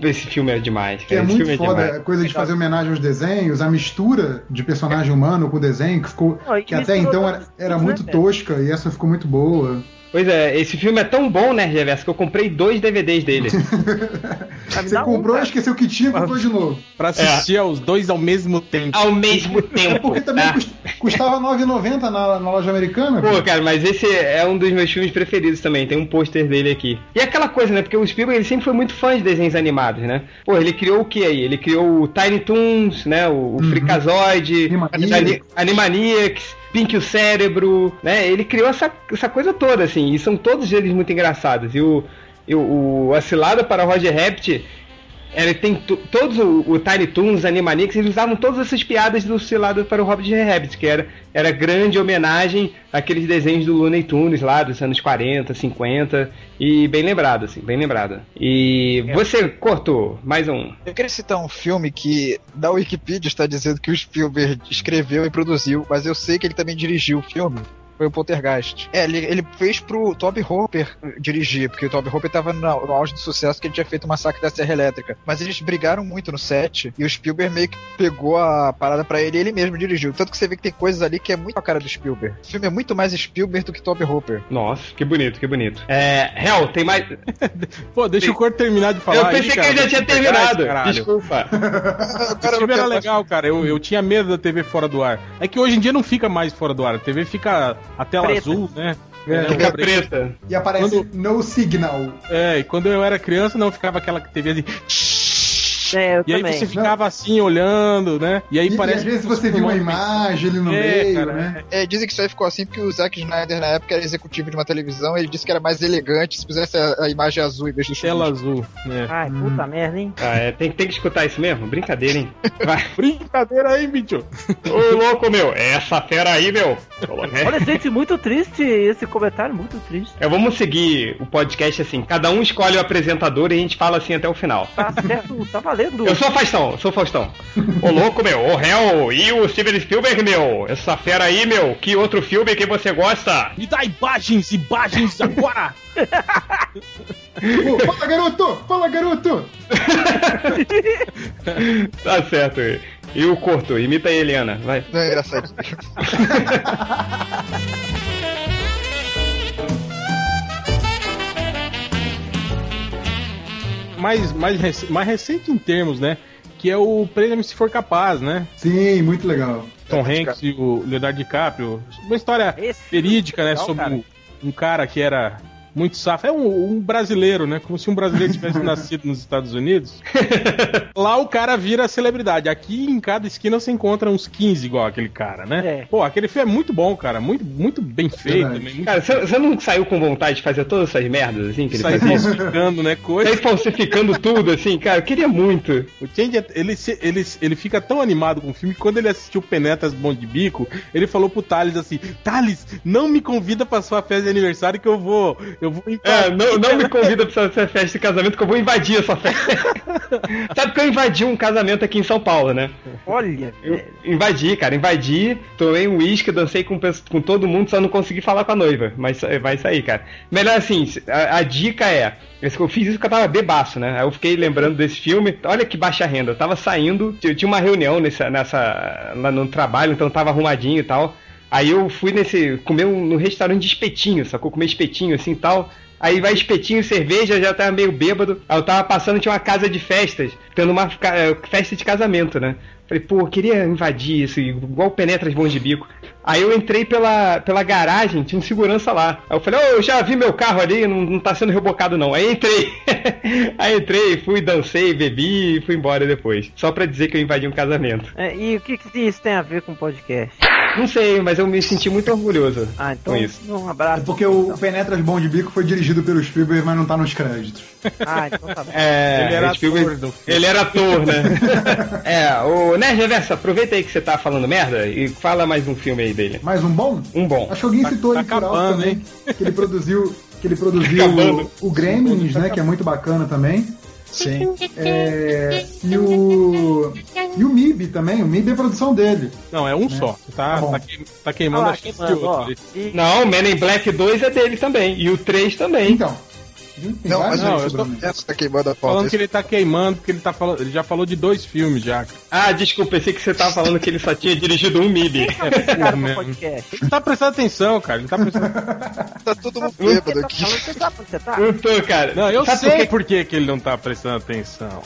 esse filme é demais. É muito filme é foda, demais. a coisa de fazer homenagem aos desenhos, a mistura de personagem humano com desenho, que ficou. Não, que até então era, era muito né, tosca e essa ficou muito boa. Pois é, esse filme é tão bom, né, Reverso, que eu comprei dois DVDs dele. [LAUGHS] Você dar um, comprou, cara. esqueceu que tinha e comprou de novo. Pra assistir aos dois ao mesmo tempo. Ao mesmo [LAUGHS] É tempo. porque também cust- custava R$ 9,90 na, na loja americana. Pô, cara, mas esse é um dos meus filmes preferidos também. Tem um pôster dele aqui. E aquela coisa, né? Porque o Spielberg ele sempre foi muito fã de desenhos animados, né? Pô, ele criou o que aí? Ele criou o Tiny Toons, né? O, o Freakazoid, Animaniacs. Ani- Animaniacs, Pink o Cérebro, né? Ele criou essa, essa coisa toda, assim. E são todos eles muito engraçados. E o, e o, o A Cilada para Roger Rabbit ele tem to- todos o, o Tiny Toons, Animaniacs, eles usavam todas essas piadas do Cilado para o Hobbit Rabbit, que era, era grande homenagem àqueles desenhos do Looney Tunes lá dos anos 40, 50, e bem lembrado, assim, bem lembrado. E você cortou mais um. Eu queria citar um filme que na Wikipedia está dizendo que o Spielberg escreveu e produziu, mas eu sei que ele também dirigiu o filme. Foi o Poltergeist. É, ele, ele fez pro Toby Hooper dirigir, porque o Toby Hooper tava no, no auge do sucesso que ele tinha feito o Massacre da Serra Elétrica. Mas eles brigaram muito no set, e o Spielberg meio que pegou a parada pra ele e ele mesmo dirigiu. Tanto que você vê que tem coisas ali que é muito a cara do Spielberg. O filme é muito mais Spielberg do que Toby Hooper. Nossa, que bonito, que bonito. É, Hel, tem mais. [LAUGHS] Pô, deixa o Corto terminar de falar. eu aí, pensei cara, que ele já tinha terminado. caralho. Desculpa. [LAUGHS] Esse filme era legal, cara. Eu, eu tinha medo da TV fora do ar. É que hoje em dia não fica mais fora do ar. A TV fica a tela Preta. azul, né? É, Fica preta. E aparece Quando- no signal. É, e quando eu era criança não ficava aquela TV assim. É, eu E aí também. você ficava assim olhando, né? E aí E, e parece às vezes que você viu uma imagem ali no É, meio, cara, né? É, dizem que isso aí ficou assim porque o Zack Snyder na época era executivo de uma televisão, ele disse que era mais elegante se fizesse a, a imagem azul em vez do Tela azul. né? Ai, puta merda, hein? Ah, é, tem, tem que escutar isso mesmo? Brincadeira, hein? [LAUGHS] Vai. Brincadeira aí, bicho. Ô, louco, meu. Essa fera aí, meu. Olha, gente, muito triste esse comentário, muito triste. É, vamos seguir o podcast assim. Cada um escolhe o apresentador e a gente fala assim até o final. Tá certo, tá valendo. Eu sou o Faustão, eu sou o Faustão. [LAUGHS] Ô louco, meu, o réu e o Steven Spielberg, meu. Essa fera aí, meu. Que outro filme que você gosta? Me dá imagens, imagens agora! Fala, garoto! Fala, garoto! [LAUGHS] Tá certo. E o Corto, imita a Eliana, vai. Não é engraçado. [LAUGHS] mais, mais, rec- mais recente em termos, né? Que é o Prêmio Se For Capaz, né? Sim, muito legal. Tom Hanks e o Leonardo DiCaprio. Uma história Esse verídica, né? legal, sobre cara. um cara que era muito safo. É um, um brasileiro, né? Como se um brasileiro tivesse [LAUGHS] nascido nos Estados Unidos. Lá o cara vira celebridade. Aqui em cada esquina você encontra uns 15 igual aquele cara, né? É. Pô, aquele filme é muito bom, cara. Muito, muito bem feito também. Muito Cara, você, não saiu com vontade de fazer todas essas merdas assim que ele Sai fazia? falsificando, né? Coisa. Sai falsificando tudo assim, cara, eu queria muito. O Change, ele, se- ele, ele fica tão animado com o filme que quando ele assistiu Penetras Bom de Bico, ele falou pro Thales assim: Thales, não me convida pra sua festa de aniversário que eu vou. Eu vou É, não, não me convida pra essa festa de casamento que eu vou invadir essa festa. [LAUGHS] Sabe que eu invadi um casamento aqui em São Paulo, né? Olha, Eu invadi, cara, invadi, tomei um uísque, dancei com, com todo mundo, só não consegui falar com a noiva. Mas vai sair, cara. Melhor assim, a, a dica é. Eu fiz isso porque eu tava bebaço, né? Aí eu fiquei lembrando desse filme. Olha que baixa renda. Eu tava saindo, eu tinha uma reunião nessa, nessa, lá no trabalho, então eu tava arrumadinho e tal. Aí eu fui nesse. comer um, no restaurante de espetinho, sacou? Comer espetinho assim e tal. Aí vai espetinho, cerveja, já tava meio bêbado. Aí eu tava passando, tinha uma casa de festas, tendo uma eh, festa de casamento, né? Falei, pô, eu queria invadir isso, igual penetras bons de bico. Aí eu entrei pela, pela garagem, tinha um segurança lá. Aí eu falei, ô, eu já vi meu carro ali, não, não tá sendo rebocado não. Aí entrei. [LAUGHS] Aí entrei, fui, dancei, bebi e fui embora depois. Só pra dizer que eu invadi um casamento. é, e o que, que isso tem a ver com o podcast? Não sei, mas eu me senti muito orgulhoso Ah, então com isso. um É abraço. porque o Penetras Bom de Bico foi dirigido pelo Spielberg, mas não tá nos créditos. Ah, então tá bom. É, Ele era ator. Ele era ator, né? [LAUGHS] é, o Nerd Reverso, aproveita aí que você tá falando merda e fala mais um filme aí dele. Mais um bom? Um bom. Acho que alguém Tá- citou tá alto acabando, também. hein? Que ele produziu. Que ele [LAUGHS] produziu acabando. o, o Gremlins, né? Que é muito bacana também. Sim. É, e o. E o MIB também, o MIB é produção dele. Não, é um só. Tá, Tá tá, que- tá queimando Olha a chance de outro. E- Não, Men in Black 2 é dele também. E o 3 também. Então. Tem Não, mas não, eu tô- o Essa tá queimando a Falando pauta. que ele tá queimando, porque ele tá falando. Ele já falou de dois filmes já. cara. Ah, desculpa, pensei que você tava falando que ele só tinha dirigido um podcast. Ele não tá prestando atenção, cara. Ele tá prestando. [LAUGHS] Tá todo mundo Você bêbado tá aqui. falando, você sabe onde você tá? Não tô, cara. Não, eu Sabe sei por que, que ele não tá prestando atenção.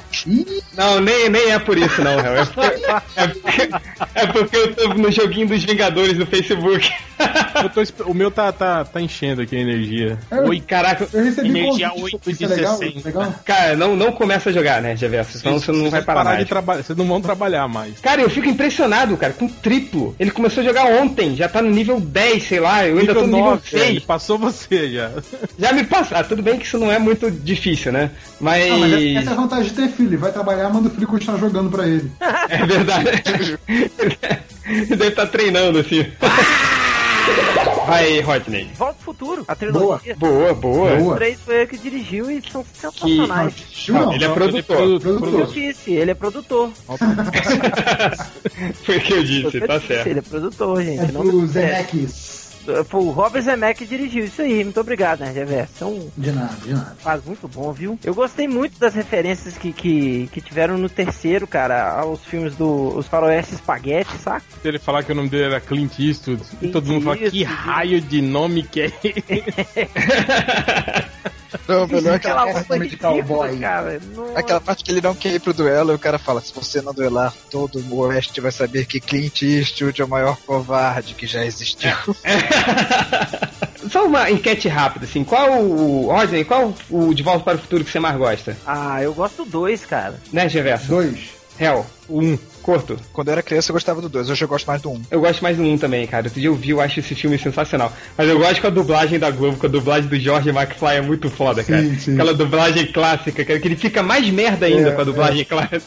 Não, nem, nem é por isso, não, Hel. É porque, é, porque, é eu tô no joguinho dos Vingadores no Facebook. Eu tô o meu tá, tá, tá enchendo aqui a energia. É, Oi, caraca. Eu recebi Energia convite, 8 isso é legal? 16. legal? Cara, não, não começa a jogar, né, Geverso? Senão você não vai parar parar de mais. trabalhar. Vocês não vão trabalhar mais. Cara, eu fico impressionado, cara, com triplo. Ele começou a jogar ontem, já tá no nível 10, sei lá, eu ainda tô no nível nove, é, ele 6. passou você já. Já me passou. Ah, tudo bem que isso não é muito difícil, né? Mas. Ah, mas essa é a vantagem de ter filho. Ele vai trabalhar, manda o filho continuar jogando pra ele. É verdade. [LAUGHS] [LAUGHS] Ele deve estar treinando assim. [LAUGHS] Vai, Rodney. Volta pro futuro, a trilogia. Boa, boa. Boa. Os três foi ele que dirigiu e são Que... sensacionais. Assistiu, não? Ele é produtor. produ- Produtor. Eu disse, ele é produtor. Foi o que eu disse, [LAUGHS] Eu tá disse, certo. Ele é produtor, gente. É não pro é, Zemeckis. Foi o Robert Zemeck que dirigiu isso aí. Muito obrigado, né, Reverso? Então, De nada, de nada. faz muito bom, viu? Eu gostei muito das referências que, que, que tiveram no terceiro, cara, aos filmes do Os Faroeste Spaghetti, saca? Se ele falar que o nome dele era Clint Eastwood, e Clint todo mundo fala, que raio de nome que é? [LAUGHS] [LAUGHS] [LAUGHS] Não, melhor que Aquela roupa roupa de cowboy. cara. Nossa. Aquela parte que ele não quer ir pro duelo e o cara fala: se você não duelar, todo o Oeste vai saber que Clint Eastwood é o maior covarde que já existiu. [LAUGHS] Só uma enquete rápida, assim. Qual o. Rodney, qual o De Volta para o Futuro que você mais gosta? Ah, eu gosto do dois, cara. Né, Geverso? Dois. Hell. Um. Corto. Quando eu era criança eu gostava do 2, hoje eu gosto mais do 1. Um. Eu gosto mais do 1 também, cara. Outro dia eu vi, eu acho esse filme sensacional. Mas eu gosto com a dublagem da Globo, com a dublagem do George McFly é muito foda, Sim, cara. sim. Aquela dublagem clássica, cara, que ele fica mais merda ainda É, com a dublagem clássica.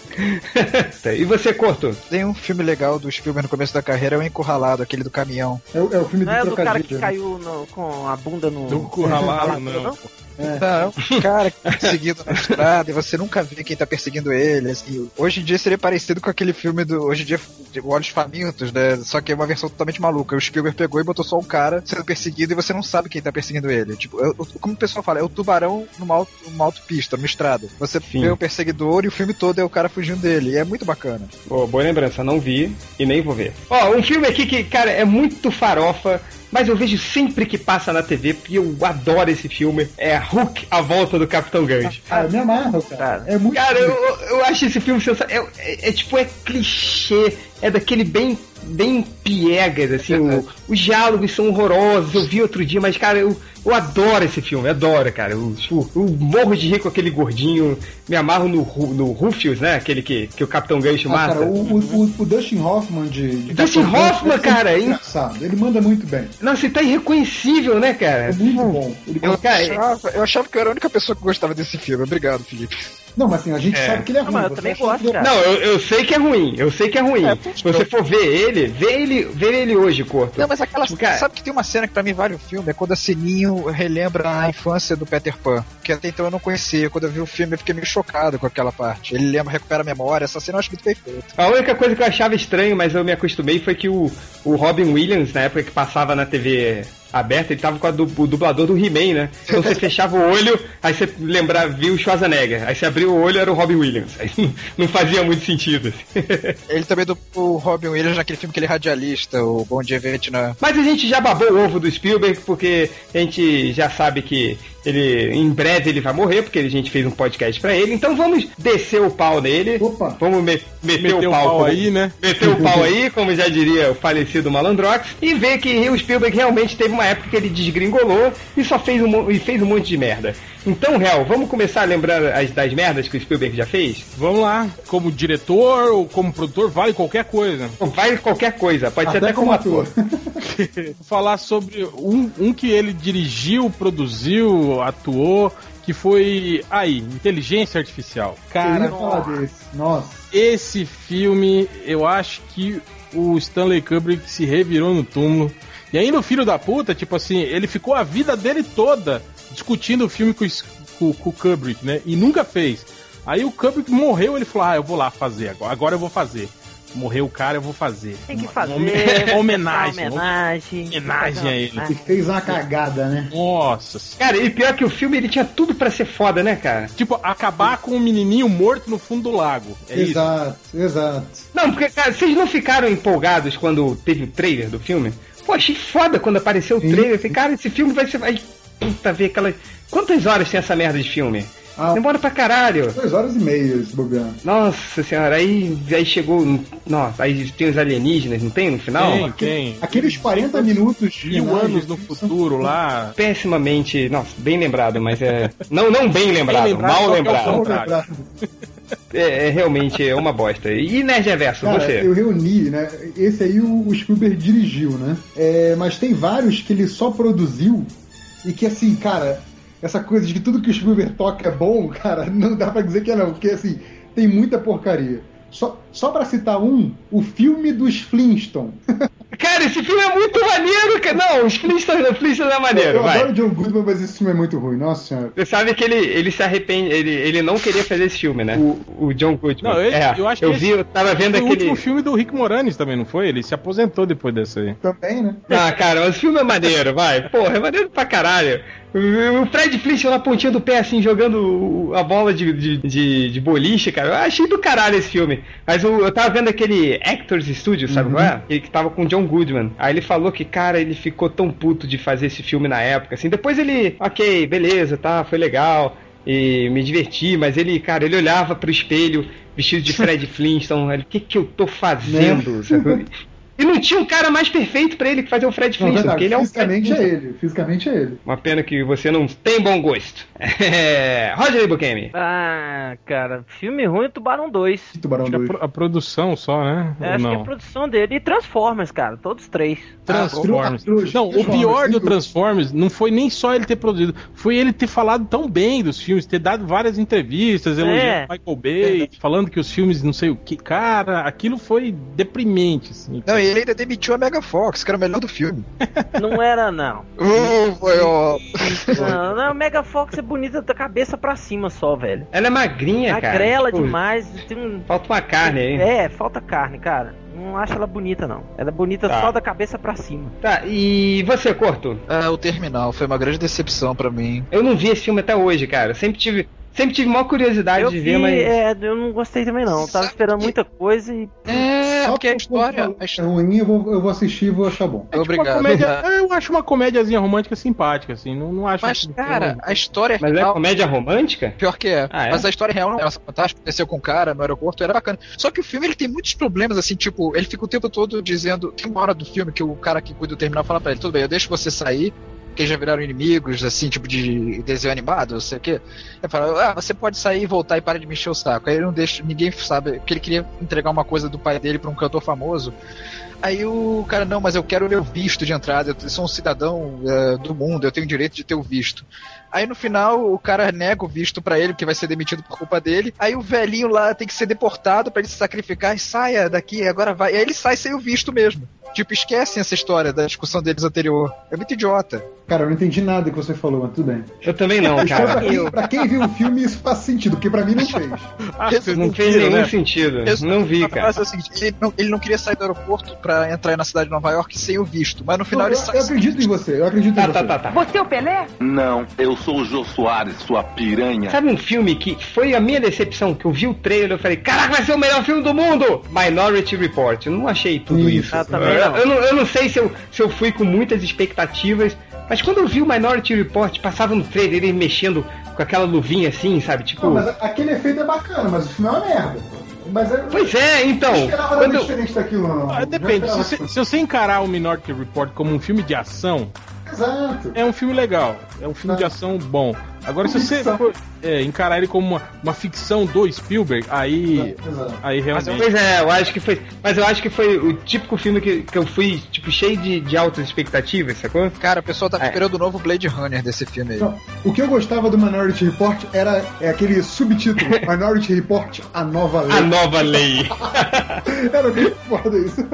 [LAUGHS] e você, Corto? Tem um filme legal do Spielberg no começo da carreira, é o Encurralado, aquele do caminhão. É, o- é o filme Não do é do cara que né? caiu no- com a bunda no. Do curralado, no- não. Não, um [LAUGHS] cara que tá perseguindo na estrada e você nunca vê quem tá perseguindo ele. Assim, hoje em dia seria parecido com aquele filme do. Hoje em dia, de Olhos Famintos, né? Só que é uma versão totalmente maluca. O Spielberg pegou e botou só um cara sendo perseguido e você não sabe quem tá perseguindo ele. Tipo, é o- como o pessoal fala, é o tubarão numa, auto, numa autopista, numa estrada. Você Sim. vê o perseguidor e o filme todo é o cara fugindo dele. E é muito bacana. Pô, boa lembrança, não vi e nem vou ver. Ó, um filme aqui que, cara, é muito farofa, mas eu vejo sempre que passa na TV, porque eu adoro esse filme. É Hulk, A Volta do Capitão Gancho. Ah, eu me amarro, cara. Cara. É muito. Cara, eu, eu acho esse filme sensacional. É, é- é tipo, é clichê, é daquele bem, bem piegas, assim. o- [LAUGHS] os diálogos são horrorosos. Eu vi outro dia, mas, cara, eu, eu adoro esse filme, adoro, cara. Eu, tipo, eu morro de rir com aquele gordinho, me amarro no, no Rufius, né? Aquele que, que o Capitão Gancho Ah, mata. cara, o, o, o- Dustin Hoffman de. de Dustin Capitão Gancho Hoffman, é cara, hein? engraçado. Ele manda muito bem. Nossa, ele tá irreconhecível, né, cara? É muito bom. Ele Eu Cara, achava, eu achava que eu era a única pessoa que gostava desse filme. Obrigado, Felipe. Não, mas assim, a gente É. sabe que ele é Não, ruim. mas eu também gosto, é- cara. Não, eu, eu sei que é ruim, eu sei que é ruim. É, Se você for ver ele, vê ele, vê ele hoje, Corto. Não, mas aquela. Cara- Sabe que tem uma cena que pra mim vale o filme? É quando a Sininho relembra a infância do Peter Pan. Que até então eu não conhecia. Quando eu vi o filme eu fiquei meio chocado com aquela parte. Ele lembra, recupera a memória. Essa cena eu acho muito perfeita. A única coisa que eu achava estranho, mas eu me acostumei, foi que o, o Robin Williams, na época que passava na TV aberta, ele tava com a du- o dublador do He-Man, né? Então você [LAUGHS] fechava o olho, aí você lembrava, viu o Schwarzenegger. Aí você abriu o olho, era o Robin Williams. Aí não, não fazia muito sentido. assim. [LAUGHS] Ele também do o Robin Williams naquele filme que ele é radialista, o Bom Dia Vietnã. Mas a gente já babou o ovo do Spielberg, porque a gente já sabe que ele em breve ele vai morrer, porque a gente fez um podcast pra ele. Então vamos descer o pau nele. Opa. Vamos me- meter Meteu o o pau, pau como- aí, né? Meter o pau aí, como já diria o falecido Malandrox, e ver que o Spielberg realmente teve uma época que ele desgringolou e só fez um, e fez um monte de merda. Então, Real, vamos começar a lembrar as, das merdas que o Spielberg já fez? Vamos lá, como diretor ou como produtor, vale qualquer coisa. Vale qualquer coisa, pode ser Até até como ator. [LAUGHS] Vou falar sobre um, um que ele dirigiu, produziu, atuou, que foi aí, Inteligência Artificial. Cara, ia falar desse. Nossa. esse filme, eu acho que o Stanley Kubrick se revirou no túmulo. E ainda o filho da puta, tipo assim, ele ficou a vida dele toda discutindo o filme com, com- com o Kubrick, né? E nunca fez. Aí o Kubrick morreu, ele falou: Ah, eu vou lá fazer agora, agora eu vou fazer. Morreu o cara, eu vou fazer. Tem que Uma- fazer. Uma, homen- [LAUGHS] uma homenagem. Uma homenagem. homenagem a ele. E fez uma cagada, né? Nossa. Cara, e pior que o filme ele tinha tudo pra ser foda, né, cara? Tipo, acabar com um menininho morto no fundo do lago. É isso. exato, exato. Não, porque, cara, vocês não ficaram empolgados quando teve o trailer do filme? Pô, achei foda quando apareceu o Sim. trailer. Eu falei, cara, esse filme vai ser. Vai... Puta, ver aquela. Quantas horas tem essa merda de filme? Ah, Demora pra caralho. duas horas e meia esse bobear. Nossa senhora, aí, aí chegou. Nossa, aí tem os alienígenas, não tem no final? Tem, tem. Aqueles 40 minutos de Mil anos no futuro lá. Pessimamente. Nossa, bem lembrado, mas é. Não, não bem lembrado, lembrado, mal é lembrado. Contrário. lembrar. É, é realmente é uma bosta. E Nerd Reverso, Cara, você? eu reuni, né? Esse aí o, o Spielberg dirigiu, né? É, mas tem vários que ele só produziu e que, assim, cara, essa coisa de que tudo que o Spielberg toca é bom, cara, [LAUGHS] não dá pra dizer que é não, porque, assim, tem muita porcaria. Só, só pra citar um, o filme dos Flintstones. [LAUGHS] Cara, esse filme é muito maneiro, cara. Não, os Flintstones, os Flintstones é maneiro, eu vai. adoro John Goodman, mas esse filme é muito ruim, nossa senhora. Você sabe que ele, ele se arrepende, ele, ele não queria fazer esse filme, né? O, o John Goodman. Não, eu- é, eu acho que eu esse vi, eu tava vendo Foi o aquele. último filme do Rick Moranis também, não foi? Ele se aposentou depois dessa aí. Também, né? Ah, cara, mas o filme é maneiro, vai. Porra, é maneiro pra caralho. O Fred Flintstone na pontinha do pé, assim, jogando a bola de, de, de, de boliche, cara. Eu achei do caralho esse filme. Mas o- eu tava vendo aquele Actors Studio, sabe qual é? Ele que tava com o John Goodman. Aí ele falou que, cara, ele ficou tão puto de fazer esse filme na época, assim. Depois ele, ok, beleza, tá, foi legal. E me diverti, mas ele, cara, ele olhava pro espelho vestido de [LAUGHS] Fred Flintstone. O que que eu tô fazendo? E não tinha um cara mais perfeito pra ele que fazer o Fred Não, Flintstone, verdade, porque ele é um fisicamente é ele. Fisicamente é ele. uma pena que você não tem bom gosto. É... Roger Ibukemi. Ah, cara, filme ruim Tubarão 2. Tubarão Acho que a, 2. pro- a produção só, né? É, acho que não? a produção dele. E Transformers, cara, todos três. Transformers. Ah, trilogia não, o Transformers, pior do. Transformers não foi nem só ele ter produzido, foi ele ter falado tão bem dos filmes, ter dado várias entrevistas, elogiando É. Michael Bay, falando que os filmes não sei o que. Cara, aquilo foi deprimente, assim. Não, e ele ainda demitiu a Mega Fox, que era o melhor do filme. Não era, não. [LAUGHS] Uh, foi, ó. Não, não, Mega Fox é bonita da cabeça pra cima só, velho. Ela é magrinha, cara. Agrela Tipo, demais. Tem um... Falta uma carne aí. É, falta carne, cara. Não acho ela bonita, não. Ela é bonita Tá. só da cabeça pra cima. Tá, e você, Corto? Ah, o Terminal foi uma grande decepção pra mim. Eu não vi esse filme até hoje, cara. Sempre tive, sempre tive maior curiosidade Eu de vi, ver, mas. é, eu não gostei também, não. Eu tava esperando muita coisa e. É, Só porque a o história. É ruim, eu vou, eu vou assistir e vou achar bom. É tipo uma Obrigado. comédia, [LAUGHS] é, eu acho uma comédiazinha romântica simpática, assim. Não, não acho. Mas, cara, a história Mas é real. comédia romântica? Pior que é. Ah, é? Mas a história real não era fantástica. Aconteceu com um cara no aeroporto, era bacana. Só que o filme ele tem muitos problemas, assim, tipo, ele fica o tempo todo dizendo. Tem uma hora do filme que o cara que cuida do terminal fala pra ele: tudo bem, eu deixo você sair, porque já viraram inimigos, assim, tipo de desenho animado, não sei o quê. Ele fala: ah, você pode sair e voltar e para de me encher o saco. Aí ele não deixa, ninguém sabe, porque ele queria entregar uma coisa do pai dele pra um cantor famoso. Aí o cara, não, mas eu quero o meu visto de entrada, eu sou um cidadão eh, do mundo, eu tenho direito de ter o visto. Aí no final o cara nega o visto pra ele, que vai ser demitido por culpa dele. Aí o velhinho lá tem que ser deportado pra ele se sacrificar e saia daqui, agora vai. E aí ele sai sem o visto mesmo. Tipo, esquecem essa história da discussão deles anterior. É muito idiota. Cara, eu não entendi nada que você falou, mas tudo bem. Eu também não, pra, cara. quem, pra quem viu o filme, isso faz sentido, porque pra mim não fez. [LAUGHS] Ah, Não fez nenhum né? sentido. Não vi, cara. é o seguinte, ele não, ele não queria sair do aeroporto pra entrar na cidade de Nova York sem o visto, mas no final eu, ele sai. eu acredito em você, eu acredito Tá, em tá, você. tá, tá. Você é o Pelé? Não, eu sou o Jô Soares, sua piranha. Sabe um filme que foi a minha decepção, que eu vi o trailer eu falei, caraca, vai ser o melhor filme do mundo! Minority Report. Eu não achei tudo Isso. isso. Ah, também eu, não. eu não. Eu não sei se eu, se eu fui com muitas expectativas, mas quando eu vi o Minority Report, passava no trailer ele mexendo com aquela luvinha assim, sabe? Tipo. Não, mas aquele efeito é bacana, mas o filme é uma merda. Mas eu Pois é, então. esperava nada Quando, diferente daquilo, não. Ah, depende. Se se você encarar o Minority Report como um filme de ação, Exato. é um filme legal. É um filme de Tá. ação bom. Agora, se você for, é, encarar ele como uma, uma ficção do Spielberg, aí. Exato. Aí Mas, realmente. pois é, eu acho que foi. Mas eu acho que foi o típico filme que, que eu fui, tipo, cheio de, de altas expectativas, sacou? Cara, o pessoal tá É. esperando o novo Blade Runner desse filme aí. Não, o que eu gostava do Minority Report era é aquele subtítulo: [LAUGHS] Minority Report, a nova lei. A nova lei. [LAUGHS] Era muito foda isso.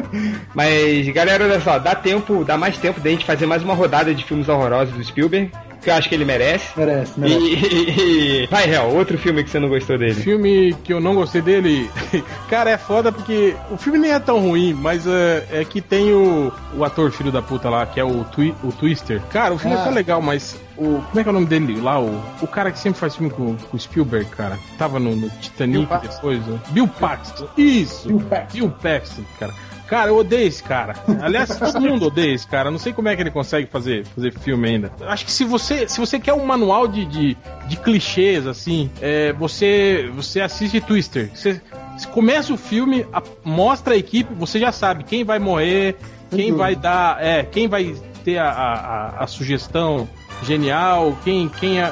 Mas, galera, olha só, dá tempo, dá mais tempo da gente fazer mais uma rodada de filmes horrorosos do Spielberg. Que eu acho que ele merece. Merece, merece. [LAUGHS] E, e- vai, Real, outro filme que você não gostou dele. Filme que eu não gostei dele. [LAUGHS] Cara, é foda porque o filme nem é tão ruim, mas é, é que tem o, o ator filho da puta lá, que é o, Twi- o Twister. Cara, o filme Ah. é tão legal, mas o. Como é que é o nome dele lá? O, o cara que sempre faz filme com, com o Spielberg, cara. Tava no, no Titanic Bill depois. ó. Bill Paxton. Isso! Bill Paxton. Bill Paxton, cara. Cara, eu odeio esse cara. Aliás, [LAUGHS] todo mundo odeia esse cara. Não sei como é que ele consegue fazer, fazer filme ainda. Acho que se você, se você quer um manual de, de, de clichês, assim, é, você, você assiste Twister. Você, você começa o filme, a- mostra a equipe, você já sabe quem vai morrer, quem dúvida. vai dar. É, quem vai ter a, a, a- a sugestão genial, quem, quem é.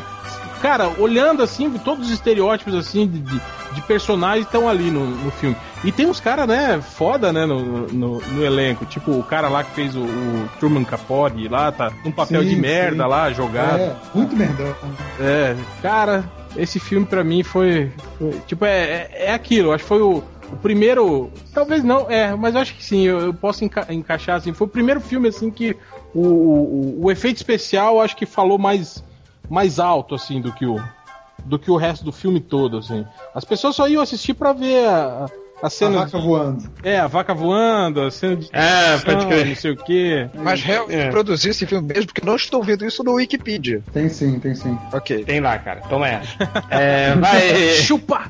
Cara, olhando assim, todos os estereótipos assim de, de, de personagens estão ali no, no filme. E tem uns caras, né, foda, né, no, no, no elenco. Tipo, o cara lá que fez o, o Truman Capote lá, tá num papel Sim, de merda sim. lá, jogado. É, muito merdão. É, cara, esse filme pra mim foi. foi- tipo, é, é, é aquilo, acho que foi o, o primeiro. Talvez não, é, mas acho que sim, eu, eu posso enca- encaixar assim. Foi o primeiro filme assim que o, o, o efeito especial acho que falou mais, mais alto, assim, do que o. Do que o resto do filme todo, assim. As pessoas só iam assistir pra ver a, a, a A cena. vaca de- voando. é, a vaca voando, a cena de. Ah, pode crer. Não sei o quê. Mas Hell É. produziu esse filme mesmo, porque não estou vendo isso no Wikipedia. Tem sim, tem sim. Ok. Tem lá, cara. Toma essa. [LAUGHS] É, vai. Chupa!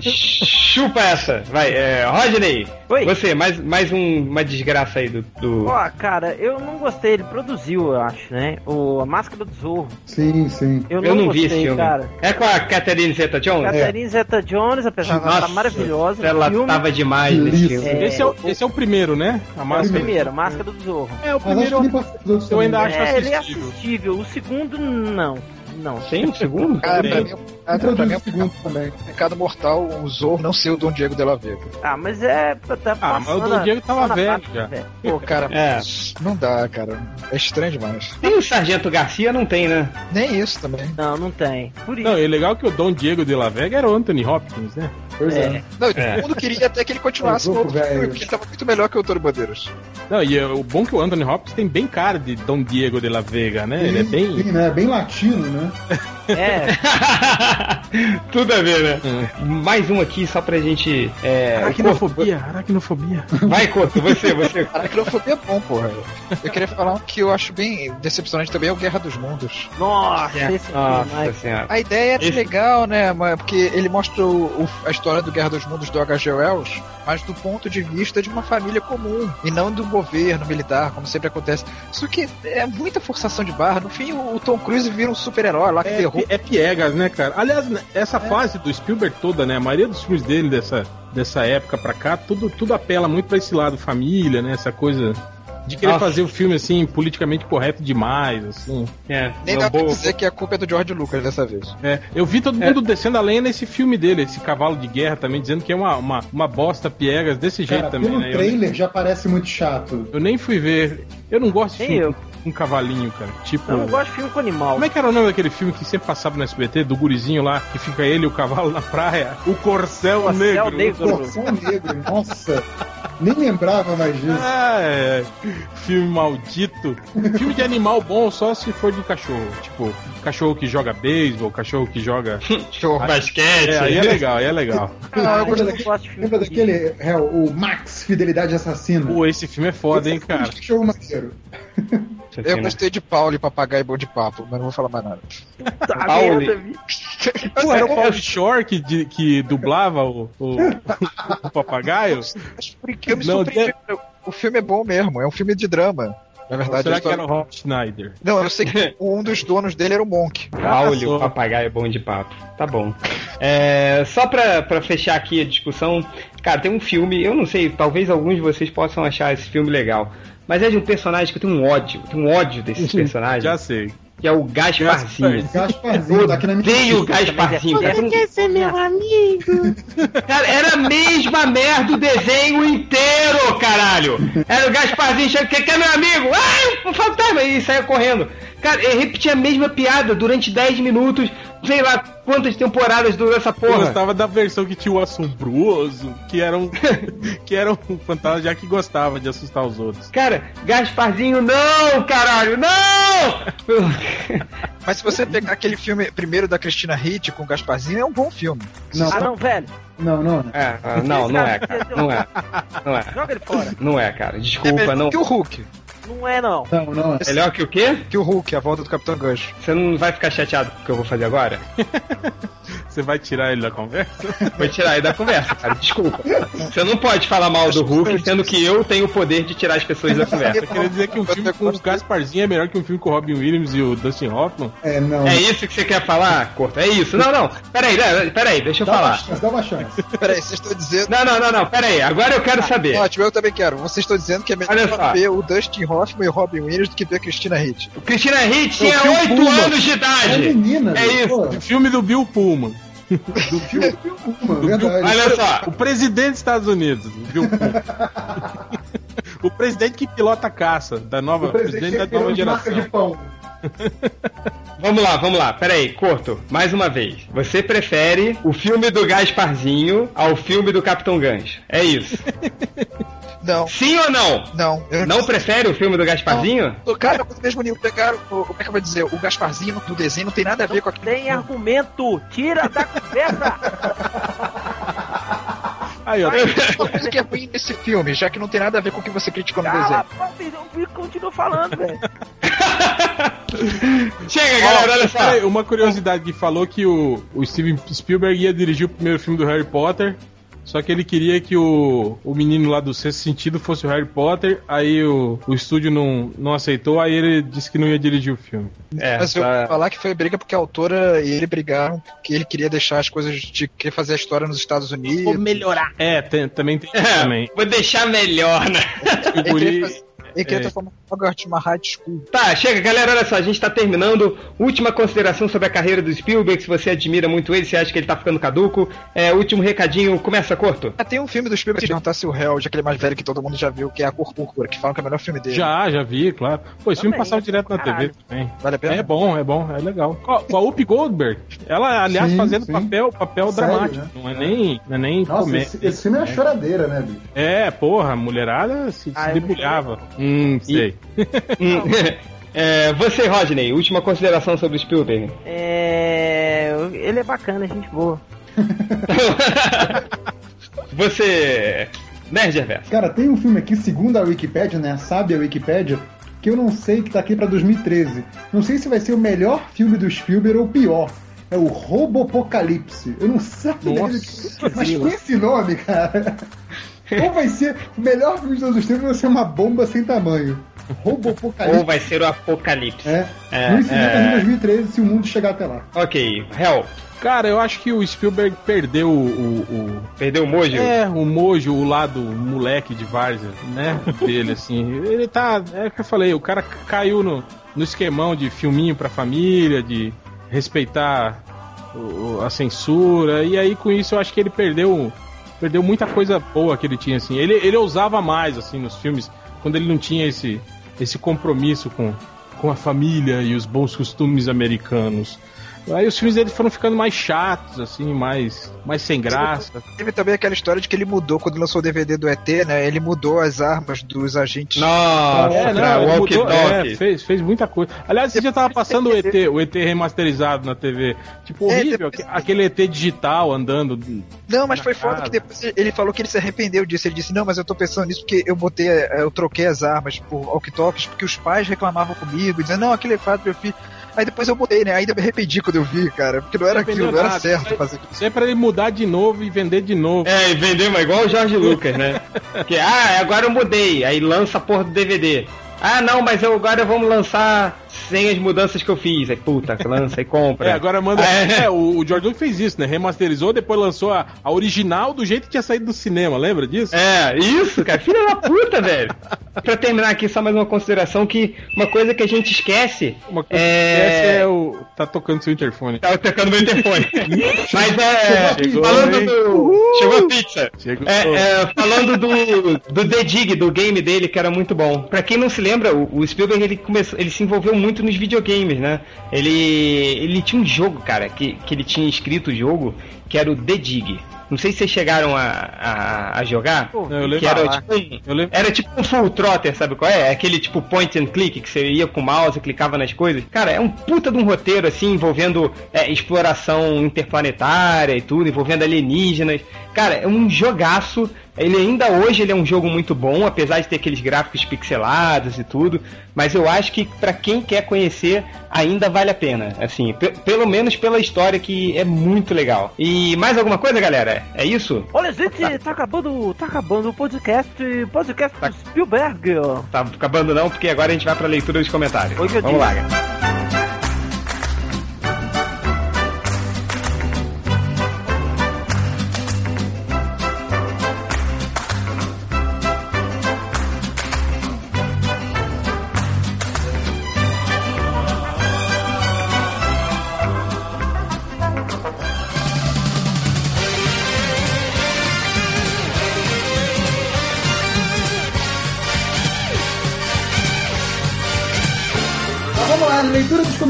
Chupa essa. Vai, é, Rodney. Oi. Você, mais, mais um- uma desgraça aí do. do... Ó, cara, eu não gostei. Ele produziu, eu acho, né? O, a Máscara do Zorro. Sim, sim. Eu, Eu não, gostei, vi esse filme. cara. É com a Catherine Zeta-Jones? Catherine Zeta-Jones, apesar de ela estar Nossa, maravilhosa, Ela filme tava demais nesse filme. É, esse, é o, esse é o primeiro, né? A é o máscara. primeiro, Máscara do Zorro. É, o primeiro. outros Eu ainda acho É, ele é assistível. assistível. O segundo, não. Não. Tem um segundo? Cara, pra Sim. mim, ah, pra mim é o segundo também. pecado mortal o Zorro não ser o Dom Diego de la Vega. Ah, mas é. Tá Ah, mas o Dom Diego tava a velho já. velho. Pô, cara, É. não dá, cara. É estranho demais. Tem o Sargento Garcia, não tem, né? Nem isso também. Não, não tem. Por isso. Não, e é legal que o Dom Diego de La Vega era o Anthony Hopkins, né? Pois é. É. Não, É. todo mundo queria até que ele continuasse É, no outro velho. filme, porque ele tava muito melhor que o Antônio Bandeiras. Não, e é, o bom que o Anthony Hopkins tem bem cara de Dom Diego de La Vega, né? Ele é bem. Sim, né? Bem latino, né? É. [LAUGHS] Tudo a ver, né? É. Mais um aqui só pra gente. É, Aracnofobia, [LAUGHS] aracnofobia. Vai, Couto, você, você. [LAUGHS] Aracnofobia é bom, porra. Eu queria falar um que eu acho bem decepcionante também é o Guerra dos Mundos. Nossa, esse filme, Nossa senhora. A ideia era Esse- legal, né? mas- Porque ele mostra o- o- a história do Guerra dos Mundos do H.G. Wells, mas do ponto de vista de uma família comum, e não do governo militar, como sempre acontece. Isso que é muita forçação de barra. No fim, o, Tom Cruise vira um super-herói lá que É, derruba. é piegas, né, cara? Aliás, né, essa fase do Spielberg toda, né? A maioria dos filmes dele dessa, dessa época pra cá, tudo, tudo apela muito pra esse lado família, né? Essa coisa de querer Nossa. fazer o filme assim, politicamente correto demais, assim. É, Nem é dá um pra bom- dizer que a culpa é do George Lucas dessa vez. É, eu vi todo É. mundo descendo a lenha nesse filme dele, esse cavalo de guerra também, dizendo que é uma, uma, uma bosta piegas desse jeito Cara, também, pelo né? Eu, trailer já parece muito chato. eu nem fui ver. Eu não gosto de Nem filme eu. com, com cavalinho, cara. Tipo. Eu não gosto de filme com animal. Como é que era o nome daquele filme que sempre passava no SBT, do gurizinho lá, que fica ele e o cavalo na praia? O Corcel, Corcel Negro. Negro. Corção negro, nossa. Nem lembrava mais disso. Ah, é. Filme maldito. Filme de animal bom só se for de cachorro. Tipo, cachorro que joga beisebol, cachorro que joga. [LAUGHS] Show basquete. É, aí é legal, aí é legal. [LAUGHS] Ah, eu daquele, lembra daquele, é, o Max, Fidelidade Assassina? Pô, esse filme é foda, hein, cara. Cachorro maneiro. Eu gostei de Paulo e Papagaio Bom de Papo, mas não vou falar mais nada. [LAUGHS] Tá Pauli. Pô, era o Paulo Shore que, de- que dublava o, o, o papagaio? Por que eu me Não? O filme é bom mesmo, é um filme de drama. Na Ou verdade, a será que era o Rob Schneider? Não, eu sei que um dos donos dele era o Monk. Pauli, só. o papagaio é bom de papo. Tá bom. É, só pra, pra fechar aqui a discussão, cara, tem um filme, eu não sei, talvez alguns de vocês possam achar esse filme legal. Mas é de um personagem que eu tenho um ódio, tenho um ódio desses [LAUGHS] personagens, Já sei. Que é o Gasparzinho. Gasparzinho, tá aqui na minha Odeio o Gasparzinho, cara. Quer ser meu amigo? Cara, era a mesma merda o desenho inteiro, caralho! Era o Gasparzinho chegando, que que é meu amigo? Ah, um fantasma! E saia correndo. Cara, ele repetia a mesma piada durante 10 minutos, sei lá quantas temporadas durou essa Eu porra. gostava da versão que tinha o assombroso, que era um, [LAUGHS] que era um fantasma já que gostava de assustar os outros. Cara, Gasparzinho, não, caralho, não! [LAUGHS] Mas se você pegar aquele filme primeiro da Cristina Hitt com o Gasparzinho, é um bom filme. Não, Ah, não, velho. não, não. É, ah, não, não é, cara. Não é. Não é. Joga ele fora. Não é, cara. É Desculpa, melhor não. que o Hulk. Não é, não. Não, não. Melhor que o quê? Que o Hulk, a volta do Capitão Gancho. Você não vai ficar chateado com o que eu vou fazer agora? [LAUGHS] Você vai tirar ele da conversa? Vou tirar ele da conversa, cara. Desculpa. Você não pode falar mal do Hulk, sendo que eu tenho o poder de tirar as pessoas da conversa. Você queria dizer que um filme com o Gasparzinho é melhor que um filme com o Robin Williams e o Dustin Hoffman? É, não. É isso que você quer falar, Corto? É isso? Não, não. Peraí, né, peraí, deixa eu Dá uma falar. chance, dá uma chance. Peraí, vocês estão dizendo. Não, não, não, não, peraí. Agora eu quero saber. Ótimo, eu também quero. Vocês estão dizendo que é melhor ver o Dustin Hoffman e o Robin Williams do que ver a Cristina Hitt. Cristina Hitt tinha Phil 8 Pullman. anos de É idade. menina, É isso. pô. O filme do Bill Pullman. Do filme Uma, [LAUGHS] verdade. Olha só. O presidente dos Estados Unidos, o Bill Pullman. [LAUGHS] o presidente que pilota a caça da nova O presidente, presidente da nova de marca geração. [LAUGHS] Vamos lá, vamos lá. Peraí, Corto, mais uma vez. Você prefere o filme do Gasparzinho ao filme do Capitão Gancho? É isso. [LAUGHS] Não, Sim ou não? não. Eu Não prefere o filme do Gasparzinho? Não, Cara, do mesmo nível, pegaram, o- como é que eu vou dizer, o Gasparzinho do desenho não tem nada a ver com aquilo. Tem argumento. Tira da [LAUGHS] conversa. Aí, ó. Uma [LAUGHS] coisa que é ruim nesse filme, já que não tem nada a ver com o que você criticou no Cala, desenho. pô, eu continuo falando, velho. [LAUGHS] Chega, galera, olha só. Uma curiosidade que falou que o, o Steven Spielberg ia dirigir o primeiro filme do Harry Potter, só que ele queria que o, o menino lá do sexto sentido fosse o Harry Potter, aí o, o estúdio não, não aceitou, aí ele disse que não ia dirigir o filme. É, Mas eu tá- vou falar que foi briga porque a autora e ele brigaram porque ele queria deixar as coisas de querer fazer a história nos Estados Unidos. melhorar. É, tem- também tem isso É, também. Vou deixar melhor, né? O [LAUGHS] guri- ele queria é. transformar Hogwarts numa high school. Tá, chega, galera, olha só, a gente tá terminando. Última consideração sobre a carreira do Spielberg, se você admira muito ele, se acha que ele tá ficando caduco. É, último recadinho, começa, Corto. Ah, tem um filme do Spielberg que perguntasse o réu, já que ele é mais velho que todo mundo já viu, que é A Cor Púrpura, que falam que é o melhor filme dele. Já, já vi, claro. Pô, esse filme passava direto na caralho. TV também. Vale a pena? É bom, é bom, é legal. Com a- Whoopi Goldberg. Ela, aliás, Sim, fazendo sim. papel, papel Sério, dramático. né? Não é nem, não é nem Nossa, comédia. esse, esse filme é uma choradeira, né, bicho? É, porra, a mulherada se, se Ah, eu debulhava. Hum, sei. [LAUGHS] Hum, é, você, Rodney, última consideração sobre o Spielberg. É. Ele é bacana, gente boa. [LAUGHS] você, Nerd Reverso. Cara, tem um filme aqui, segundo a Wikipédia, né? Sabe a Wikipédia, que eu não sei que tá aqui pra 2013. Não sei se vai ser o melhor filme do Spielberg ou o pior. É o Robopocalipse. Eu não sei. Nossa, mas com esse nome, cara. Ou vai ser o melhor filme de todos os tempos ou vai ser uma bomba sem tamanho. Ou Robopocalipse. vai ser o Apocalipse. É. É, no é. em 2013, se o mundo chegar até lá. Ok, Hell, Cara, eu acho que o Spielberg perdeu o. o, o- perdeu o mojo? é, o mojo, o lado moleque de Várzea, né? Dele, assim. Ele tá. É o que eu falei, o cara caiu no, no esquemão de filminho pra família, de respeitar o- a censura, e aí com isso eu acho que ele perdeu. Perdeu muita coisa boa que ele tinha, assim. Ele, ele ousava mais, assim, nos filmes, quando ele não tinha esse, esse compromisso com, com a família e os bons costumes americanos. Aí os filmes dele foram ficando mais chatos, assim, mais, mais sem graça. Teve também aquela história de que ele mudou, quando lançou o DVD do ET, né? Ele mudou as armas dos agentes. Nossa, É, não, ele mudou, é, fez, fez muita coisa. Aliás, você já tava passando o ET, o ET remasterizado na TV. Tipo, É, horrível, depois- aque- aquele ET digital andando. Não, mas foi foda casa. que depois ele falou que ele se arrependeu disso. Ele disse, não, mas eu tô pensando nisso porque eu botei, eh, eu troquei as armas por walkie-talkies, porque os pais reclamavam comigo, dizendo, não, aquele é fato, meu filho. Aí depois eu botei, né? Ainda me arrependi quando eu vi, cara, porque não era aquilo, não era nada. certo fazer aquilo. Isso é pra ele mudar de novo e vender de novo. É, e vendeu mas igual o Jorge Lucas, né? [LAUGHS] que, ah, agora eu mudei. Aí lança a porra do DVD. Ah, não, mas eu, agora vamos lançar sem as mudanças que eu fiz. Aí, puta, lança e compra. É, agora manda. É. É, o, o George Lucas fez isso, né? Remasterizou, depois lançou a, a original do jeito que tinha saído do cinema, lembra disso? É, isso, cara. Filha da puta, velho. Pra terminar aqui, só mais uma consideração que uma coisa que a gente esquece Uma coisa É. que essa é o. Tá tocando seu interfone. Tava tocando meu interfone. Mas é. Chegou, falando hein? do. Chegou a pizza. Chegou. É, é, falando do, do The Dig, do game dele, que era muito bom. Pra quem não se lembra, o, o Spielberg ele começou, ele se envolveu muito nos videogames, né? Ele, ele tinha um jogo, cara, que, que ele tinha escrito o jogo, que era o The Dig. Não sei se vocês chegaram a, a, a jogar. Eu que era tipo, um- era tipo um full trotter, sabe qual é? Aquele tipo point and click que você ia com o mouse e clicava nas coisas. Cara, é um puta de um roteiro assim, envolvendo é, exploração interplanetária e tudo, envolvendo alienígenas. Cara, é um jogaço. Ele ainda hoje ele é um jogo muito bom, apesar de ter aqueles gráficos pixelados e tudo. Mas eu acho que pra quem quer conhecer, ainda vale a pena. Assim, pe- pelo menos pela história que é muito legal. E mais alguma coisa, galera? É isso? Olha, gente, tá acabando, tá acabando o podcast, podcast do Spielberg. Tá acabando não, porque agora a gente vai pra leitura dos comentários. Oi, meu Vamos lá, galera.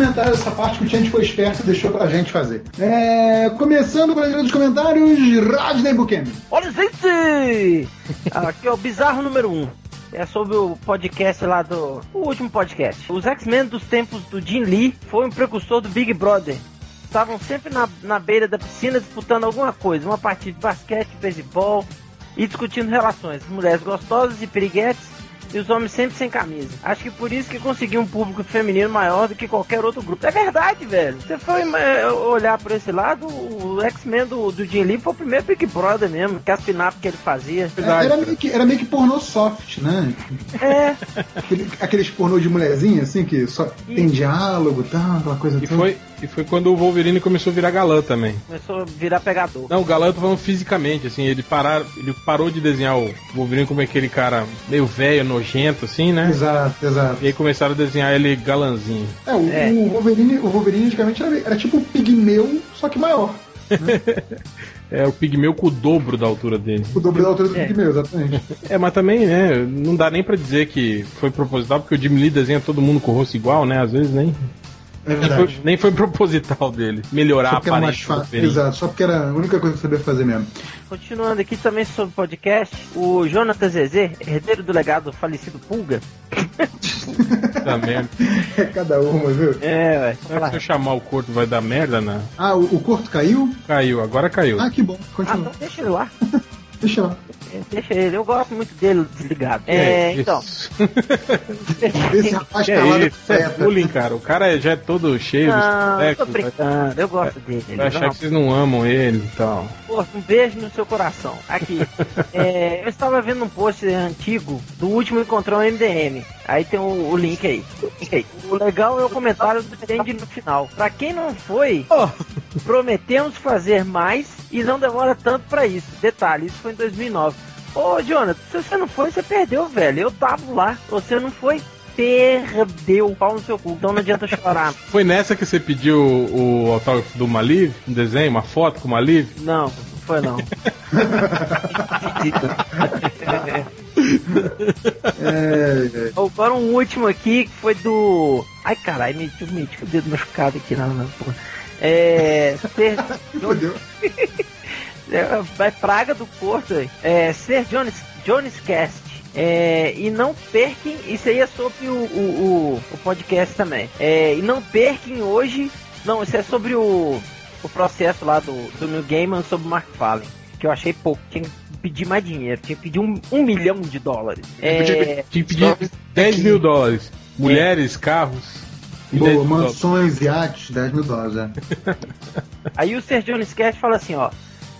Comentários, essa parte que o Change foi esperto e deixou pra gente fazer. É, começando com a leitura dos comentários, Rodney Bukemi. Olha, gente! Aqui é o bizarro número 1. Um. É sobre o podcast lá do. O último podcast. Os X-Men dos tempos do Jim Lee foi um precursor do Big Brother. Estavam sempre na, na beira da piscina disputando alguma coisa, uma partida de basquete, beisebol e discutindo relações. Mulheres gostosas e piriguetes e os homens sempre sem camisa. Acho que por isso que conseguiu um público feminino maior do que qualquer outro grupo. É verdade, velho. Você foi é, olhar por esse lado, o X-Men do, do Jim Lee foi o primeiro Big Brother mesmo, que as pinap que ele fazia. É, Era meio, que, era meio que pornô soft, né? É, Aquele- aqueles pornô de mulherzinha, assim, que só tem diálogo e tal, aquela coisa E toda. foi, e foi quando o Wolverine começou a virar galã também. começou a virar pegador. Não, o galã eu tô falando fisicamente, assim, ele, parar, ele parou de desenhar o Wolverine como aquele cara meio velho, nojento, assim, né? Exato, exato. E aí começaram a desenhar ele galanzinho. É, o, É. o Wolverine, o Wolverine antigamente era, era tipo o pigmeu, só que maior. [LAUGHS] É o pigmeu com o dobro da altura dele. O dobro da altura do É. pigmeu, exatamente. É, mas também, né, não dá nem pra dizer que foi proposital, porque o Jim Lee desenha todo mundo com o rosto igual, né? Às vezes nem, É nem, foi, verdade. nem foi proposital dele. Melhorar a aparência. Exato, só porque era a única coisa que eu sabia fazer mesmo. Continuando aqui também sobre podcast, o Jonathan Zezé, herdeiro do legado do falecido Pulga. Puta [LAUGHS] merda. É cada uma, viu? É, ué. Será que se eu chamar o corto vai dar merda, né? Ah, o, o corto caiu? Caiu, agora caiu. Ah, que bom. Ah, Continua. então deixa ele lá. [LAUGHS] Deixa lá. É, Deixa ele, eu gosto muito dele desligado. É, isso. então. [LAUGHS] Esse rapaz calado é isso? É bullying, cara. O cara já é todo cheio Não, dos tô brincando, eu gosto dele. vai achar Não, que vocês não amam ele e tal. Pô, um beijo no seu coração. Aqui. [LAUGHS] É, eu estava vendo um post antigo do último encontrão MDM. Aí tem o, o link aí. O legal é o comentário do Change no final. Pra quem não foi, prometemos fazer mais e não demora tanto pra isso. Detalhe, isso foi em 2009. Ô, Jonathan, se você não foi, você perdeu, velho. Eu tava lá. Você não foi, perdeu. Pau no seu cu. Então não adianta chorar. [LAUGHS] Foi nessa que você pediu o, o autógrafo do Maliv? Um desenho, uma foto com o Maliv? Não, não foi não. [LAUGHS] É, é. Agora um último aqui que foi do. Ai caralho, me me o dedo machucado aqui na, na porra. É. Ser, [LAUGHS] Fodeu. [LAUGHS] é, vai praga do Porto. aí. É, ser Jones, Jones Cast. É, e não perquem, isso aí é sobre o, o, o, o podcast também. É, e não perquem hoje. Não, isso é sobre o, o processo lá do, do New Gaiman sobre o Mark Fallen. Que eu achei pouco. Tinha que pedir mais dinheiro. Tinha que pedir um, um milhão de dólares. É, Tinha que pedir 10 mil dólares. Mulheres, carros. E 10 Boa, mansões, iates, 10 mil dólares, é. [LAUGHS] Aí o Ser Jones fala assim, ó.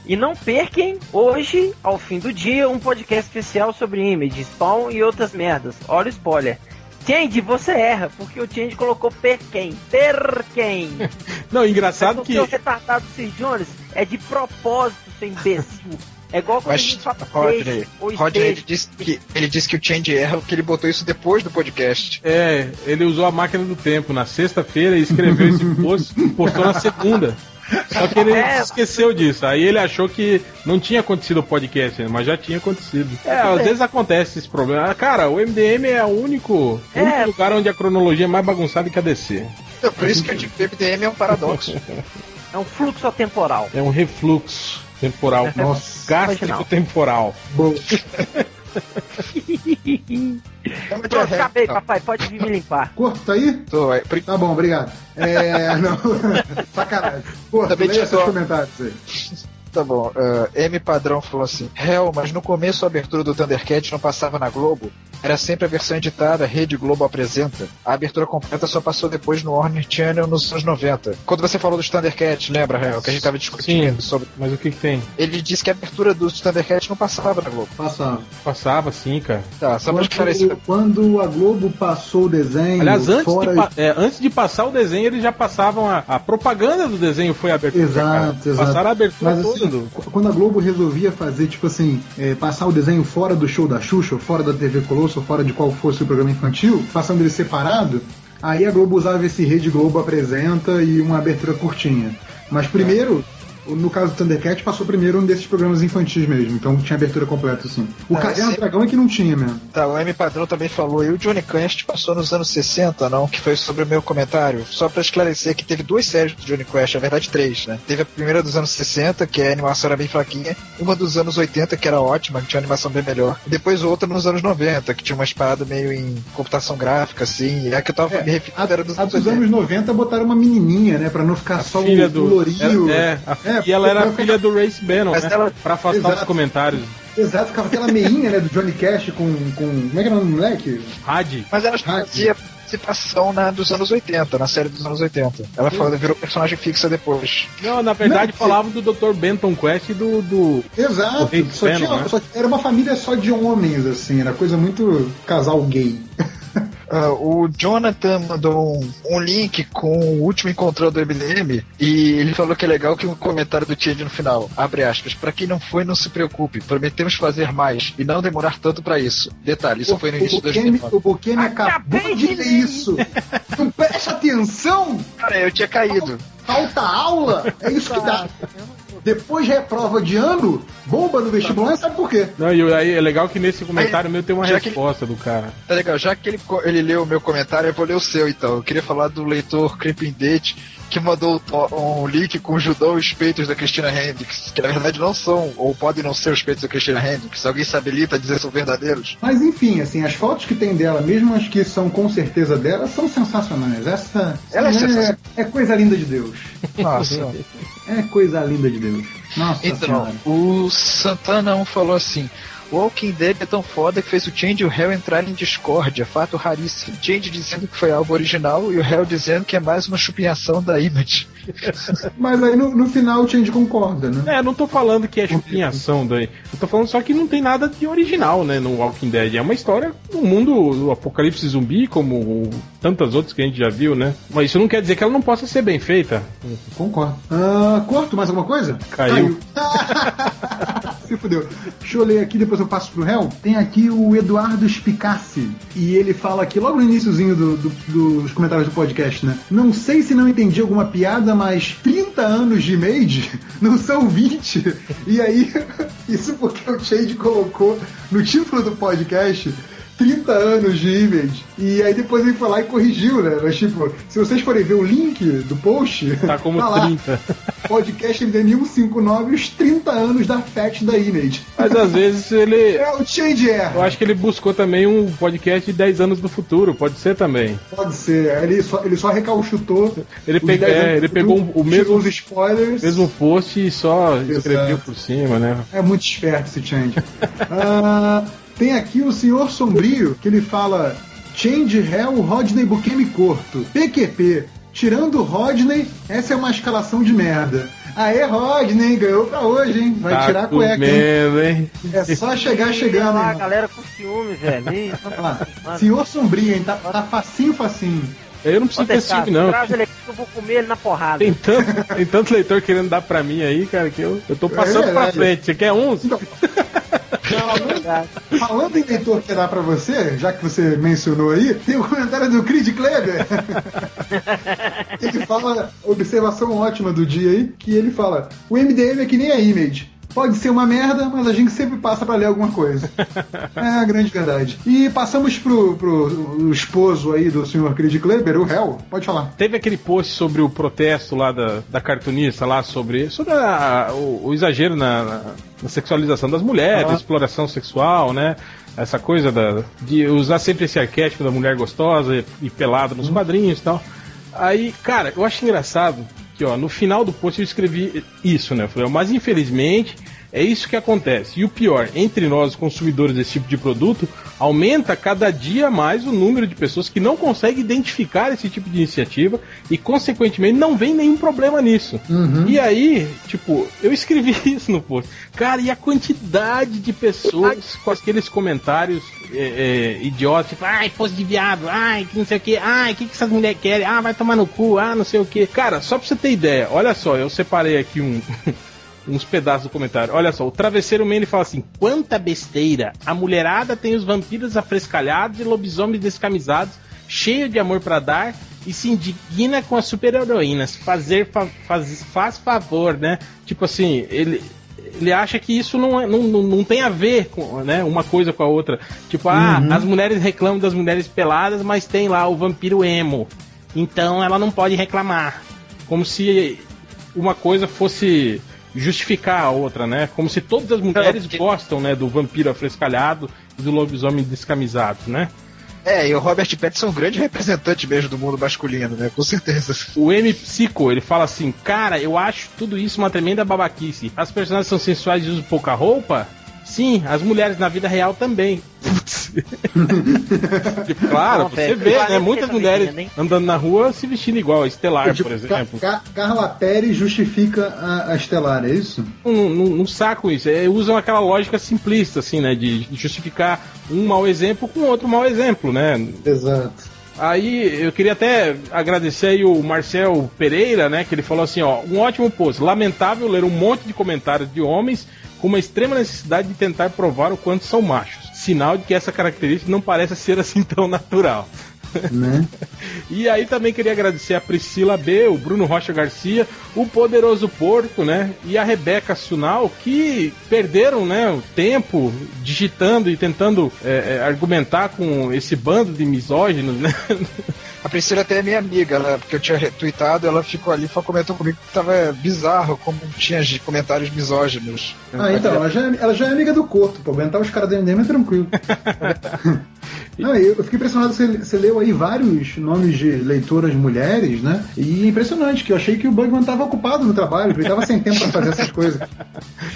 E não perquem hoje, ao fim do dia, um podcast especial sobre Image, Spawn e outras merdas. Olha o spoiler. Change, você erra, porque o Change colocou perquem. Perquem. [LAUGHS] Não, engraçado Mas o que. seu retardado Sir Jones é de propósito, seu imbecil. [LAUGHS] É igual quando a Mas, gente fala Rodney, Rodney, ele disse que, ele disse que o Change erra porque ele botou isso depois do podcast. É, ele usou a máquina do tempo na sexta-feira e escreveu esse [LAUGHS] post e postou na segunda. Só que ele É. esqueceu disso. Aí ele achou que não tinha acontecido o podcast, mas já tinha acontecido. É, às vezes acontece esse problema. Cara, o MDM é o único, É. único lugar onde a cronologia é mais bagunçada que a DC. Então, por isso que eu digo que o MDM é um paradoxo. É um fluxo atemporal. É um refluxo temporal. [LAUGHS] Nossa. Gástrico temporal. Bom, [LAUGHS] Pronto, acabei, papai. Pode vir me limpar. Corto, tá aí? Tô, é, por- Tá bom, obrigado. É. [LAUGHS] Não. Sacanagem. Corto, leia seus comentários aí. Tá bom, ah, M Padrão falou assim: Hell, mas no começo a abertura do Thundercat não passava na Globo. Era sempre a versão editada, Rede Globo apresenta. A abertura completa só passou depois no Warner Channel nos anos 90. Quando você falou dos Thundercats, lembra, Hell, que a gente tava discutindo Sim. sobre. Mas o que que tem? Ele disse que a abertura dos Thundercats não passava na Globo. Passava. Passava sim, cara. Tá, só pra esclarecer. Quando, quando a Globo passou o desenho. Aliás, antes, fora de, pa- é, antes de passar o desenho, eles já passavam a, a propaganda do desenho foi a abertura. Exato, cara. exato. Passaram a abertura Mas assim, do. qu- quando a Globo resolvia fazer, tipo assim, é, passar o desenho fora do show da Xuxa, fora da TV Colosso, fora de qual fosse o programa infantil, passando ele separado, aí a Globo usava esse Rede Globo apresenta e uma abertura curtinha. Mas primeiro, no caso do Thundercat, passou primeiro um desses programas infantis mesmo, então tinha abertura completa, assim. O Ah, Caverna do Dragão é que não tinha mesmo. Tá, o M Padrão também falou, e o Johnny Quest passou nos anos 60, não? Que foi sobre o meu comentário. Só pra esclarecer que teve duas séries do Johnny Quest, na verdade três, né? Teve a primeira dos anos 60, que a animação era bem fraquinha, uma dos anos 80, que era ótima, que tinha uma animação bem melhor, e depois outra nos anos 90, que tinha uma espada meio em computação gráfica, assim, e a que eu tava me referindo A, era dos a anos dos 80. anos 90 botaram uma menininha, né? Pra não ficar só filha o, do. lourinho. É, a- É, e ela era filha do Race Bannon, né? ela- Pra afastar Exato. os comentários. Exato, ficava aquela meinha, né, do Johnny Cash com, com. Como é que era o nome do moleque? Rádio. Mas ela fazia participação na, dos anos 80, na série dos anos 80. Ela foi- virou personagem fixa depois. Não, na verdade Não, falavam do Dr. Benton Quest e do. do... Exato, O Rick só Bannon, tinha, né? só- era uma família só de homens, assim, era coisa muito casal gay. [LAUGHS] Ah, o Jonathan mandou um, um link com o último encontrão do MDM e ele falou que é legal que o comentário do Change no final, abre aspas, pra quem não foi, não se preocupe, prometemos fazer mais e não demorar tanto pra isso. Detalhe, isso foi no início o de Bukemi, 2009. o Bukemi acabou de ler. isso. Não presta atenção! Cara, eu tinha caído. Falta aula! É isso que dá. Depois reprova de ano, bomba no vestibular, sabe por quê? Não, e aí é legal que nesse comentário meu tem uma que- resposta do cara. Tá legal, já que ele, ele leu o meu comentário, eu vou ler o seu então. Eu queria falar do leitor Creeping Date que mandou um link com o judô e os peitos da Christina Hendricks, que na verdade não são, ou podem não ser os peitos da Christina Hendricks. Alguém se habilita a dizer são verdadeiros? Mas enfim, assim, as fotos que tem dela, mesmo as que são com certeza dela, são sensacionais. Essa Ela é sensacional. é coisa linda de Deus. Nossa. É coisa linda de Deus. Nossa Então, senhora. o Santana 1 falou assim: Walking Dead é tão foda que fez o Change e o Hell entrarem em discórdia, fato raríssimo. Change dizendo que foi algo original e o Hell dizendo que é mais uma chupinhação da Image. [LAUGHS] Mas aí no, no final o Change concorda, né? É, não tô falando que é chupinhação daí. Eu tô falando só que não tem nada de original, né, no Walking Dead. É uma história do mundo do apocalipse zumbi, como tantas outras que a gente já viu, né? Mas isso não quer dizer que ela não possa ser bem feita. Concordo. Ah, corto mais alguma coisa? Caiu. [LAUGHS] Se fudeu. Deixa eu ler aqui, depois eu passo pro réu. Tem aqui o Eduardo Spicassi. E ele fala aqui, logo no iníciozinho do- do- dos comentários do podcast, né? Não sei se não entendi alguma piada, mas 30 anos de Made [LAUGHS] não são 20. E aí, [LAUGHS] isso porque o Chade colocou no título do podcast 30 anos de Image. E aí depois ele foi lá e corrigiu, né? Mas tipo, se vocês forem ver o link do post, Tá como [LAUGHS] lá, 30. podcast MDM 159 os 30 anos da FAT da Image. Mas às vezes ele. É o Change Air. Eu acho que ele buscou também um podcast de 10 anos do futuro, pode ser também. Pode ser. Ele só, ele só recalchutou. Ele, pega- 10 é, ele pegou o mesmo- os spoilers. Mesmo post e só escreveu Exato. por cima, né? É muito esperto esse Change. [LAUGHS] Ah, tem aqui o Senhor Sombrio, que ele fala: Change Hell Rodney Bukemi Corto. PQP. Tirando o Rodney, essa é uma escalação de merda. Aê, Rodney, ganhou pra hoje, hein? Vai Tá tirar a cueca, hein? comendo, hein? É só chegar Olha chegando, lá, a hein? galera com ciúme, velho. Ih, Olha lá. Senhor Sombrio, hein? Tá, tá facinho, facinho. Eu não preciso ter ciúme, não. Traz ele aqui que eu vou comer ele na porrada. Tem tanto, tem tanto leitor querendo dar pra mim aí, cara, que eu, eu tô passando É pra frente. Você quer Falando em leitor que dá pra você, já que você mencionou aí, tem o comentário do Creed Kleber. [LAUGHS] ele fala, observação ótima do dia aí, que ele fala: o MDM é que nem a Image. Pode ser uma merda, mas a gente sempre passa pra ler alguma coisa. [LAUGHS] É a grande verdade. E passamos pro, pro o esposo aí do senhor Creed Kleber, o Hell. Pode falar. Teve aquele post sobre o protesto lá da, da cartunista lá sobre, sobre a- o, o exagero na, na- na sexualização das mulheres, Ah. exploração sexual, né? Essa coisa da, de usar sempre esse arquétipo da mulher gostosa e, e pelada nos quadrinhos e tal. Aí, cara, eu acho engraçado que, ó, no final do post eu escrevi isso, né? Eu falei, mas infelizmente é isso que acontece. E o pior, entre nós, consumidores desse tipo de produto, aumenta cada dia mais o número de pessoas que não conseguem identificar esse tipo de iniciativa e, consequentemente, não vem nenhum problema nisso. E aí, tipo, eu escrevi [LAUGHS] isso no post. Cara, e a quantidade de pessoas com aqueles comentários é, é, idiotas, tipo, ai, post de viado, ai, que não sei o que, ai, o que, que essas mulheres querem, ah, vai tomar no cu, ah, não sei o que. Cara, só pra você ter ideia, olha só, eu separei aqui um. [LAUGHS] uns pedaços do comentário. Olha só, o Travesseiro Man ele fala assim: quanta besteira! A mulherada tem os vampiros afrescalhados e lobisomens descamisados, cheio de amor pra dar, e se indigna com as super-heroínas. Fazer fa- faz, faz favor, né? Tipo assim, ele. Ele acha que isso não, é- não, não, não tem a ver com né, uma coisa com a outra. Tipo, ah, as mulheres reclamam das mulheres peladas, mas tem lá o vampiro emo. Então ela não pode reclamar. Como se uma coisa fosse justificar a outra, né? Como se todas as mulheres gostam, né, do vampiro afrescalhado e do lobisomem descamisado, né? É, e o Robert Pattinson é um grande representante mesmo do mundo masculino, né? Com certeza. O M Psico, ele fala assim: Cara, eu acho tudo isso uma tremenda babaquice. As personagens são sensuais e usam pouca roupa? Sim, as mulheres na vida real também. Putz. Tipo, [LAUGHS] claro, Não, você velho, vê, né? Muitas que mulheres né? andando na rua se vestindo igual, a Estelar, Tipo, por exemplo. Ca- Ca- Carla Pérez justifica a, a Estelar, é isso? não, não, não saco isso. É, usam aquela lógica simplista, assim, né? De justificar um mau exemplo com outro mau exemplo, né? Exato. Aí eu queria até agradecer aí o Marcel Pereira, né? Que ele falou assim, ó, um ótimo post. Lamentável ler um monte de comentários de homens com uma extrema necessidade de tentar provar o quanto são machos. Sinal de que essa característica não parece ser assim tão natural. Né? [LAUGHS] E aí também queria agradecer a Priscila B, o Bruno Rocha Garcia, o Poderoso Porco, né? E a Rebeca Sunal, que perderam, né, o tempo digitando e tentando é, é, argumentar com esse bando de misóginos, né? [LAUGHS] A Priscila até é minha amiga, ela, porque eu tinha retweetado, ela ficou ali e comentou comigo que tava bizarro como tinha comentários misóginos. Ah, então, ela já, é- ela já é amiga do Corto, pô. Aguentar os caras do MDM é tranquilo. [LAUGHS] Não, eu fiquei impressionado, você, você leu aí vários nomes de leitoras mulheres, né? E impressionante, que eu achei que o Bugman tava ocupado no trabalho, ele tava sem tempo pra fazer essas coisas.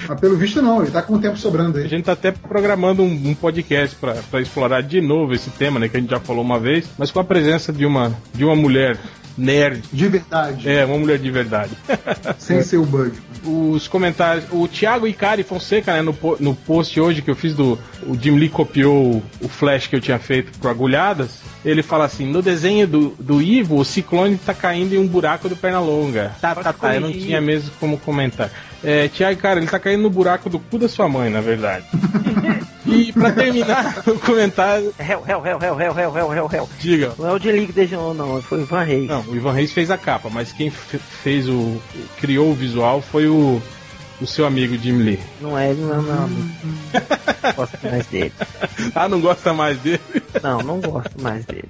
Mas pelo visto não, ele tá com o tempo sobrando A aí. gente tá até programando um, um podcast pra explorar de novo esse tema, né? Que a gente já falou uma vez, mas com a presença de uma, de uma mulher nerd. De verdade, É, uma mulher de verdade. [LAUGHS] sem ser o Bugman. os comentários. O Thiago Icari Fonseca, né, no, no post hoje que eu fiz do. O Jim Lee copiou o flash que eu tinha feito pro Agulhadas ele fala assim: no desenho do, do Ivo, o ciclone tá caindo em um buraco do Pernalonga. Tá, tá, tá. Eu não tinha mesmo como comentar. É, Tiago, cara, ele tá caindo no buraco do cu da sua mãe, na verdade. [LAUGHS] e pra terminar [LAUGHS] o comentário. Hell, hell, hell, hell, hell, hell, hell, hell, Diga. Não é o de Link Dejon, não, foi o Ivan Reis. Não, o Ivan Reis fez a capa, mas quem fez o. criou o visual foi o o seu amigo Jim Lee. Não é ele, não, não. Não [LAUGHS] gosto mais dele. Ah, não gosta mais dele? Não, não gosto mais dele.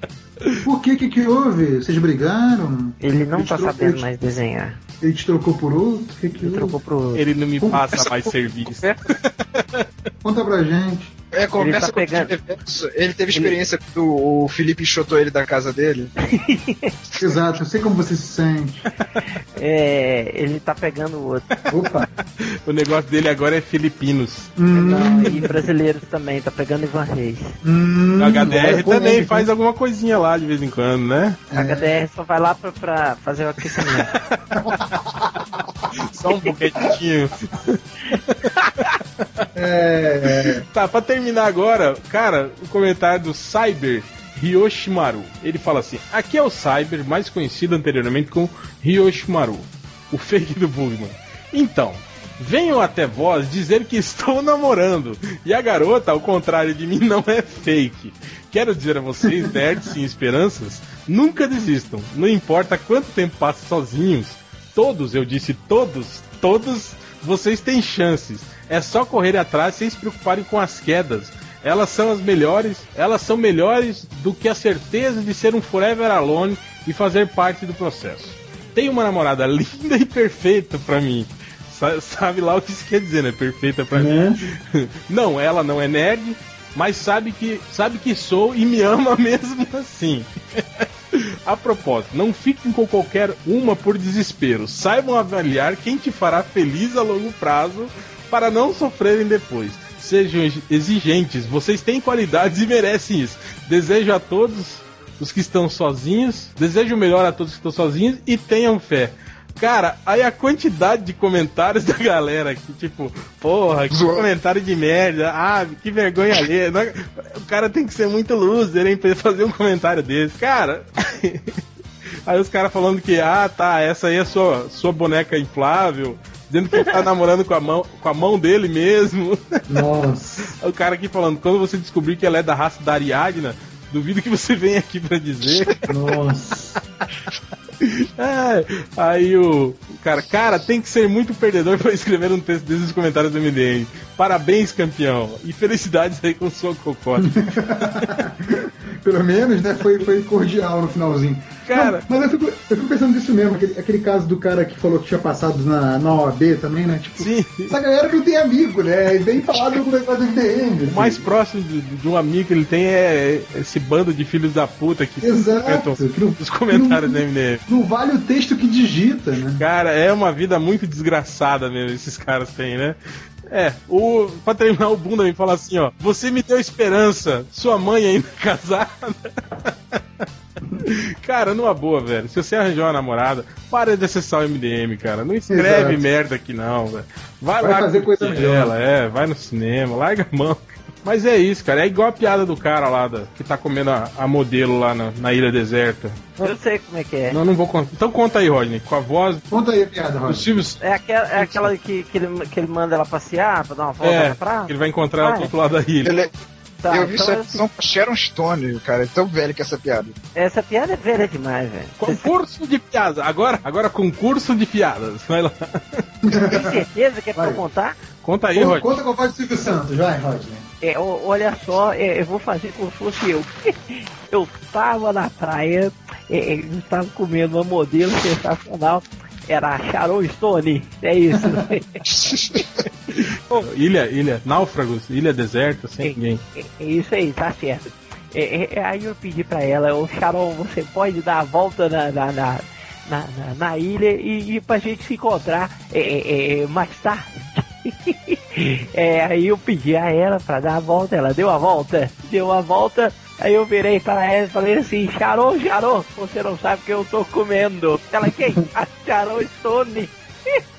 Por que que que houve? Vocês brigaram? Ele não Ele tá trocou- sabendo mais desenhar. Ele te trocou por outro? O que que Ele houve? trocou pro. Ele não me Como passa mais serviço. Conta pra gente. É, conversa tá com o pegando-. Ele teve experiência quando o Felipe chutou ele da casa dele. [LAUGHS] Exato, eu sei como você se sente. É. Ele tá pegando o outro. Opa. O negócio dele agora é filipinos. Hum, Não, e brasileiros também, tá pegando Ivan Reis. hum, O HDR também faz alguma coisinha lá de vez em quando, né? A HDR só vai lá pra, pra fazer o aquecimento. [LAUGHS] Só um boquetinho. [LAUGHS] É, Tá, pra terminar agora, cara, o comentário do Cyber Ryoshimaru. Ele fala assim: aqui é o Cyber, mais conhecido anteriormente como Ryoshimaru, o fake do Bugman. Então, Venham até vós dizer que estou namorando. E a garota, ao contrário de mim, não é fake. Quero dizer a vocês, nerds sem esperanças, nunca desistam. Não importa quanto tempo passe sozinhos. Todos, eu disse todos, todos, vocês têm chances. É só correr atrás sem se preocuparem com as quedas. Elas são as melhores, elas são melhores do que a certeza de ser um forever alone e fazer parte do processo. Tenho uma namorada linda e perfeita pra mim. Sa- Sabe lá o que isso quer dizer, né? Perfeita pra mim. [LAUGHS] Não, ela não é nerd, mas sabe que sabe que sou e me ama [LAUGHS] mesmo assim. A propósito, não fiquem com qualquer uma por desespero. Saibam avaliar quem te fará feliz a longo prazo para não sofrerem depois. Sejam exigentes, vocês têm qualidades e merecem isso. Desejo a todos os que estão sozinhos, desejo o melhor a todos que estão sozinhos e tenham fé. Cara, aí a quantidade de comentários [LAUGHS] da galera aqui, tipo, porra, que comentário de merda, ah, que vergonha ali. O cara tem que ser muito loser, hein, pra fazer um comentário desse. Cara, [LAUGHS] aí os caras falando que, ah, tá, essa aí é sua, sua boneca inflável. Dizendo que ele tá namorando com a, mão, com a mão dele mesmo. Nossa. [LAUGHS] O cara aqui falando, quando você descobrir que ela é da raça da Ariadna, duvido que você venha aqui pra dizer. Nossa. [LAUGHS] É, aí o, o cara, cara, tem que ser muito perdedor pra escrever um texto desses comentários do MDM. Parabéns, campeão. E felicidades aí com sua cocota. [LAUGHS] Pelo menos, né? Foi, foi cordial no finalzinho. Cara. Não, mas eu fico, eu fico pensando nisso mesmo, aquele, aquele caso do cara que falou que tinha passado na, na OAB também, né? Tipo, Sim. essa galera não tem amigo, né? E vem falar do negócio do MDM. O mais próximo de, de um amigo que ele tem é esse bando de filhos da puta que Exato. comentam não- os comentários que do MDM. Não vale o texto que digita, né? Cara, é uma vida muito desgraçada mesmo, esses caras têm, né? É, o, pra terminar, o Bunda me fala assim, ó. Você me deu esperança, sua mãe ainda casada. [LAUGHS] Cara, numa boa, velho. Se você arranjar uma namorada, para de acessar o MDM, cara. Não escreve Exato. merda aqui não, velho. Vai, Vai lá fazer coisa melhor. ela, é, vai no cinema, larga a mão. Mas é isso, cara. É igual a piada do cara lá da, que tá comendo a, a modelo lá na, na ilha deserta. Eu sei como é que é. Não, não vou contar. Então conta aí, Rodney, com a voz Conta aí a piada, Roger. Silvio. É aquela, é aquela que, que, ele, que ele manda ela passear pra dar uma volta É, na praia? ele vai encontrar ela do outro lado da ilha. Ele é- Tá, eu vi então essa é- edição com Sharon Stone, cara. É tão velho que essa piada. essa piada é velha demais, velho. Concurso de piadas. Agora, agora concurso de piadas. Vai lá. Tem certeza que é pra eu contar? Conta aí, Conta, Rodney. conta com a voz do Silvio Santos, vai, Rodney. É, o- olha só, é, eu vou fazer como se fosse eu. [LAUGHS] Eu tava na praia, é, é, eu tava comendo uma modelo sensacional. Era Sharon Stone, é isso. [LAUGHS] Ilha, ilha, náufragos, ilha deserta, sem ninguém. É, é isso aí, tá certo. É, é, aí eu pedi pra ela, ô Sharon, você pode dar a volta na, na, na, na, na- ilha e, e pra gente se encontrar é, é, é, mais tarde. [LAUGHS] É, aí eu pedi a ela pra dar a volta, ela deu a volta, deu a volta, aí eu virei pra ela e falei assim, Sharon, Sharon, você não sabe o que eu tô comendo. Ela, quem? A Sharon Stone. [LAUGHS]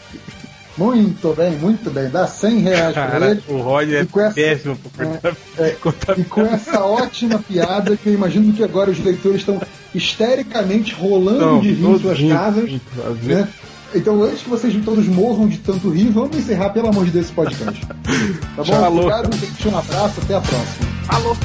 Muito bem, muito bem. Dá 100 reais pra Cara, ele. o Roger com é essa- péssimo pra É, contar [LAUGHS] E com essa ótima piada, que eu imagino que agora os leitores estão histericamente rolando Não, de rir em suas rindo, casas. rindo. Né? Então, antes que vocês todos morram de tanto rir, vamos encerrar, pelo amor de Deus, esse podcast. [LAUGHS] Tá bom? Falou. Obrigado. Um abraço, até a próxima. Alô?